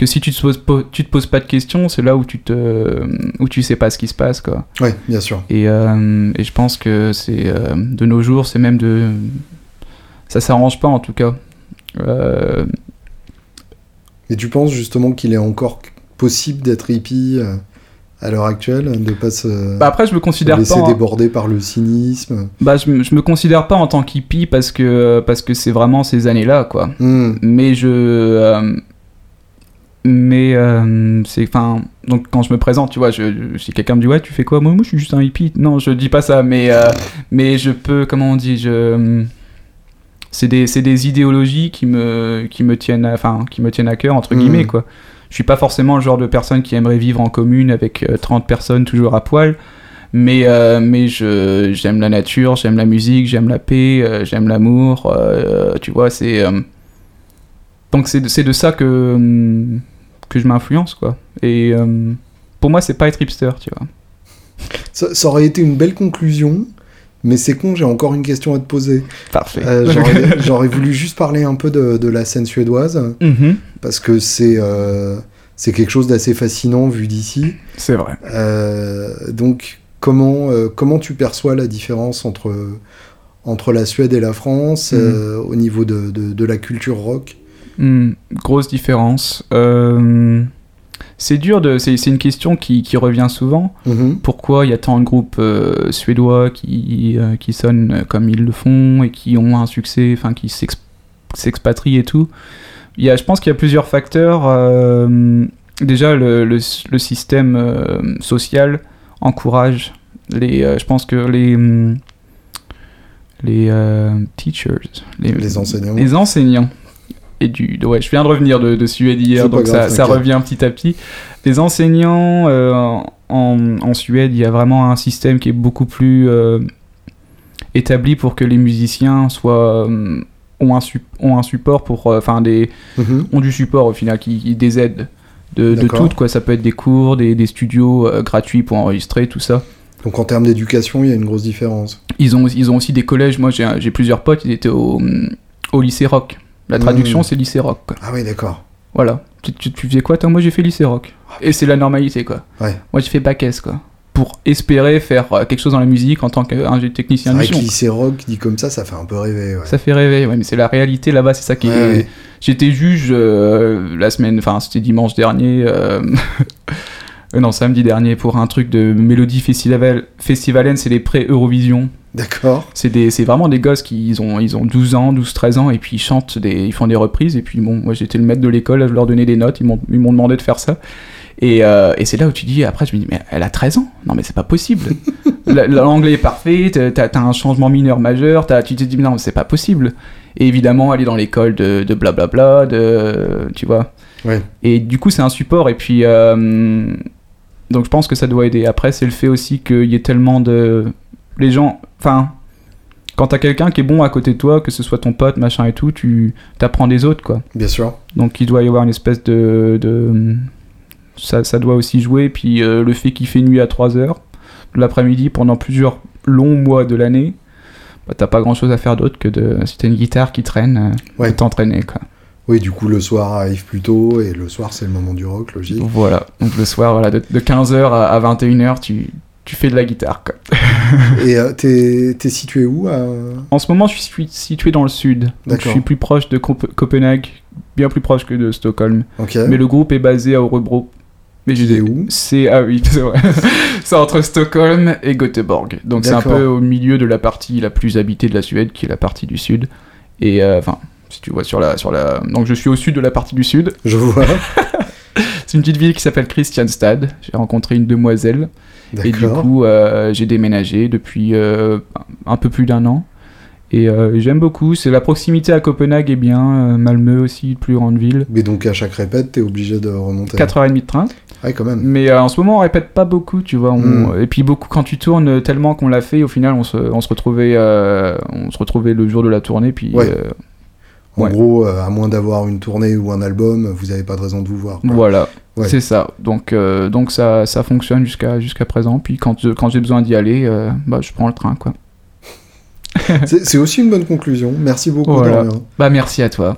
Speaker 2: que si tu te poses, tu te poses pas de questions, c'est là où tu te, où tu sais pas ce qui se passe, quoi.
Speaker 1: ouais, bien sûr.
Speaker 2: Et, euh, et je pense que c'est euh, de nos jours, c'est même de, ça s'arrange pas en tout cas. Euh,
Speaker 1: Et tu penses justement qu'il est encore possible d'être hippie à l'heure actuelle, de pas se,
Speaker 2: bah après, je me
Speaker 1: se
Speaker 2: considère
Speaker 1: laisser
Speaker 2: pas. en-
Speaker 1: déborder par le cynisme?
Speaker 2: Bah, je, me- je me considère pas en tant qu'hippie parce que parce que c'est vraiment ces années-là, quoi.
Speaker 1: Hmm,
Speaker 2: Mais je, mais euh, c'est enfin donc quand je me présente, tu vois, je, je- si quelqu'un me dit ouais, tu fais quoi? Moi, moi, je suis juste un hippie. Non, je dis pas ça, mais euh, mais je peux, comment on dit, je c'est des, c'est des idéologies qui me qui me tiennent, enfin qui me tiennent à cœur entre
Speaker 1: Mhm.
Speaker 2: guillemets quoi. Je suis pas forcément le genre de personne qui aimerait vivre en commune avec euh, 30 personnes toujours à poil. Mais, euh, mais je, j'aime la nature, j'aime la musique, j'aime la paix, euh, j'aime l'amour. euh, tu vois, c'est. euh, donc c'est de, de ça que, que je m'influence, quoi. Et euh, pour moi, c'est pas être hipster, tu vois.
Speaker 1: Ça, ça aurait été une belle conclusion, mais c'est con, j'ai encore une question à te poser.
Speaker 2: Parfait.
Speaker 1: Euh, J'aurais voulu juste parler un peu de, de la scène suédoise,
Speaker 2: Mhm.
Speaker 1: parce que c'est euh, c'est quelque chose d'assez fascinant vu d'ici.
Speaker 2: C'est vrai.
Speaker 1: Donc, comment, comment tu perçois la différence entre, entre la Suède et la France
Speaker 2: Mhm.
Speaker 1: au niveau de, de, de la culture rock?
Speaker 2: Hmm, grosse différence. Euh, c'est dur de. C'est, une question qui, qui revient souvent.
Speaker 1: Mhm.
Speaker 2: Pourquoi il y a tant de groupes euh, suédois qui, euh, qui sonnent comme ils le font et qui ont un succès, enfin qui s'ex- s'expatrient et tout? Il y a, Je pense qu'il y a plusieurs facteurs. euh, déjà, le, le, le système euh, social encourage les. euh, je pense que les. Les euh, teachers.
Speaker 1: Les enseignants.
Speaker 2: Les enseignants. Et du, de- ouais, je viens de revenir de, de Suède hier, donc
Speaker 1: grave,
Speaker 2: ça, revient petit à petit. Les enseignants euh, en, en Suède, il y a vraiment un système qui est beaucoup plus euh, établi pour que les musiciens soient euh, ont un, ont un support pour, enfin des
Speaker 1: Mhm.
Speaker 2: ont du support au final, qui, qui- des aides de, de toutes quoi. Ça peut être des cours, des, des studios gratuits pour enregistrer tout ça.
Speaker 1: Donc, en termes d'éducation, il y a une grosse différence.
Speaker 2: Ils ont, ils ont aussi des collèges. Moi, j'ai j'ai plusieurs potes, ils étaient au, au lycée rock. La traduction,
Speaker 1: Mm.
Speaker 2: c'est lycée rock. quoi.
Speaker 1: Ah oui, d'accord.
Speaker 2: Voilà. Tu, tu, tu faisais quoi toi? Moi j'ai fait lycée rock. Et c'est la normalité quoi.
Speaker 1: Ouais.
Speaker 2: Moi j'ai fait bac S quoi. Pour espérer faire euh, quelque chose dans la musique en tant qu'un technicien de son.
Speaker 1: lycée rock, dit comme ça, ça fait un peu rêver. ouais.
Speaker 2: Ça fait rêver, ouais, mais c'est la réalité là-bas, c'est ça qui
Speaker 1: Ouais,
Speaker 2: est. J'étais juge euh, la semaine, enfin c'était dimanche dernier, euh, Euh, non, samedi dernier pour un truc de Mélodie Festival, Festivalen, c'est les pré-Eurovision.
Speaker 1: D'accord.
Speaker 2: C'est vraiment des gosses qui ils ont, ils ont 12 ans, 12, 13 ans, et puis ils chantent, des, ils font des reprises. Et puis bon, moi j'étais le maître de l'école, je leur donnais des notes, ils m'ont ils m'ont demandé de faire ça. Et, euh, et c'est là où tu dis, après je me dis, mais elle a 13 ans Non mais c'est pas possible. La- L'anglais est parfait, t'as t'as un changement mineur majeur, tu te dis, mais non, mais c'est pas possible. Et évidemment, elle est dans l'école de, de blablabla, de, tu vois.
Speaker 1: Ouais.
Speaker 2: Et du coup, c'est un support. Et puis, euh, donc je pense que ça doit aider. Après, c'est le fait aussi qu'il y ait tellement de. Les gens. Enfin, quand t'as quelqu'un qui est bon à côté de toi, que ce soit ton pote, machin et tout, tu t'apprends des autres, quoi.
Speaker 1: Bien sûr.
Speaker 2: Donc il doit y avoir une espèce de. de... Ça, ça doit aussi jouer. Puis euh, le fait qu'il fait nuit à 3 heures de l'après-midi pendant plusieurs longs mois de l'année, bah, t'as pas grand chose à faire d'autre que de. Si t'as une guitare qui traîne, euh,
Speaker 1: Ouais.
Speaker 2: de t'entraîner, quoi.
Speaker 1: Oui, du coup, le soir arrive plus tôt et le soir, c'est le moment du rock, logique.
Speaker 2: Voilà, donc le soir, voilà, de, 15h à, 21h, tu, tu fais de la guitare. Quoi.
Speaker 1: et euh, t'es situé où à-
Speaker 2: En ce moment, je suis situé dans le sud. Donc, je suis plus proche de Cop- Copenhague, bien plus proche que de Stockholm.
Speaker 1: Ok.
Speaker 2: Mais le groupe est basé à Örebro. Mais j'ai-
Speaker 1: est où?
Speaker 2: C'est ah oui, c'est vrai. c'est entre Stockholm et Göteborg. Donc c'est un peu au milieu de la partie la plus habitée de la Suède, qui est la partie du sud. Et euh, enfin, si tu vois sur la sur la, donc je suis au sud de la partie du sud.
Speaker 1: Je vois.
Speaker 2: C'est une petite ville qui s'appelle Christianstad. J'ai rencontré une demoiselle. Et du coup, euh, j'ai déménagé depuis euh, un peu plus d'un an. Et euh, j'aime beaucoup. C'est la proximité à Copenhague est bien. Malmö aussi, plus grande ville.
Speaker 1: Mais donc, à chaque répète, t'es obligé de remonter.
Speaker 2: 4h30 de train.
Speaker 1: Ouais, quand même.
Speaker 2: Mais euh, en ce moment, on répète pas beaucoup, tu vois. on-
Speaker 1: Mm.
Speaker 2: Et puis beaucoup quand tu tournes tellement qu'on l'a fait, au final, on se, on se retrouvait, euh, on se retrouvait le jour de la tournée. Puis
Speaker 1: Ouais. En
Speaker 2: Ouais.
Speaker 1: gros, euh, à moins d'avoir une tournée ou un album, vous avez pas de raison de vous voir. quoi.
Speaker 2: voilà,
Speaker 1: Ouais.
Speaker 2: c'est ça. Donc, euh, donc ça, ça fonctionne jusqu'à jusqu'à présent. Puis quand, quand j'ai besoin d'y aller, euh, bah, je prends le train, quoi.
Speaker 1: C'est aussi une bonne conclusion. Merci beaucoup,
Speaker 2: Voilà. Bah merci à toi.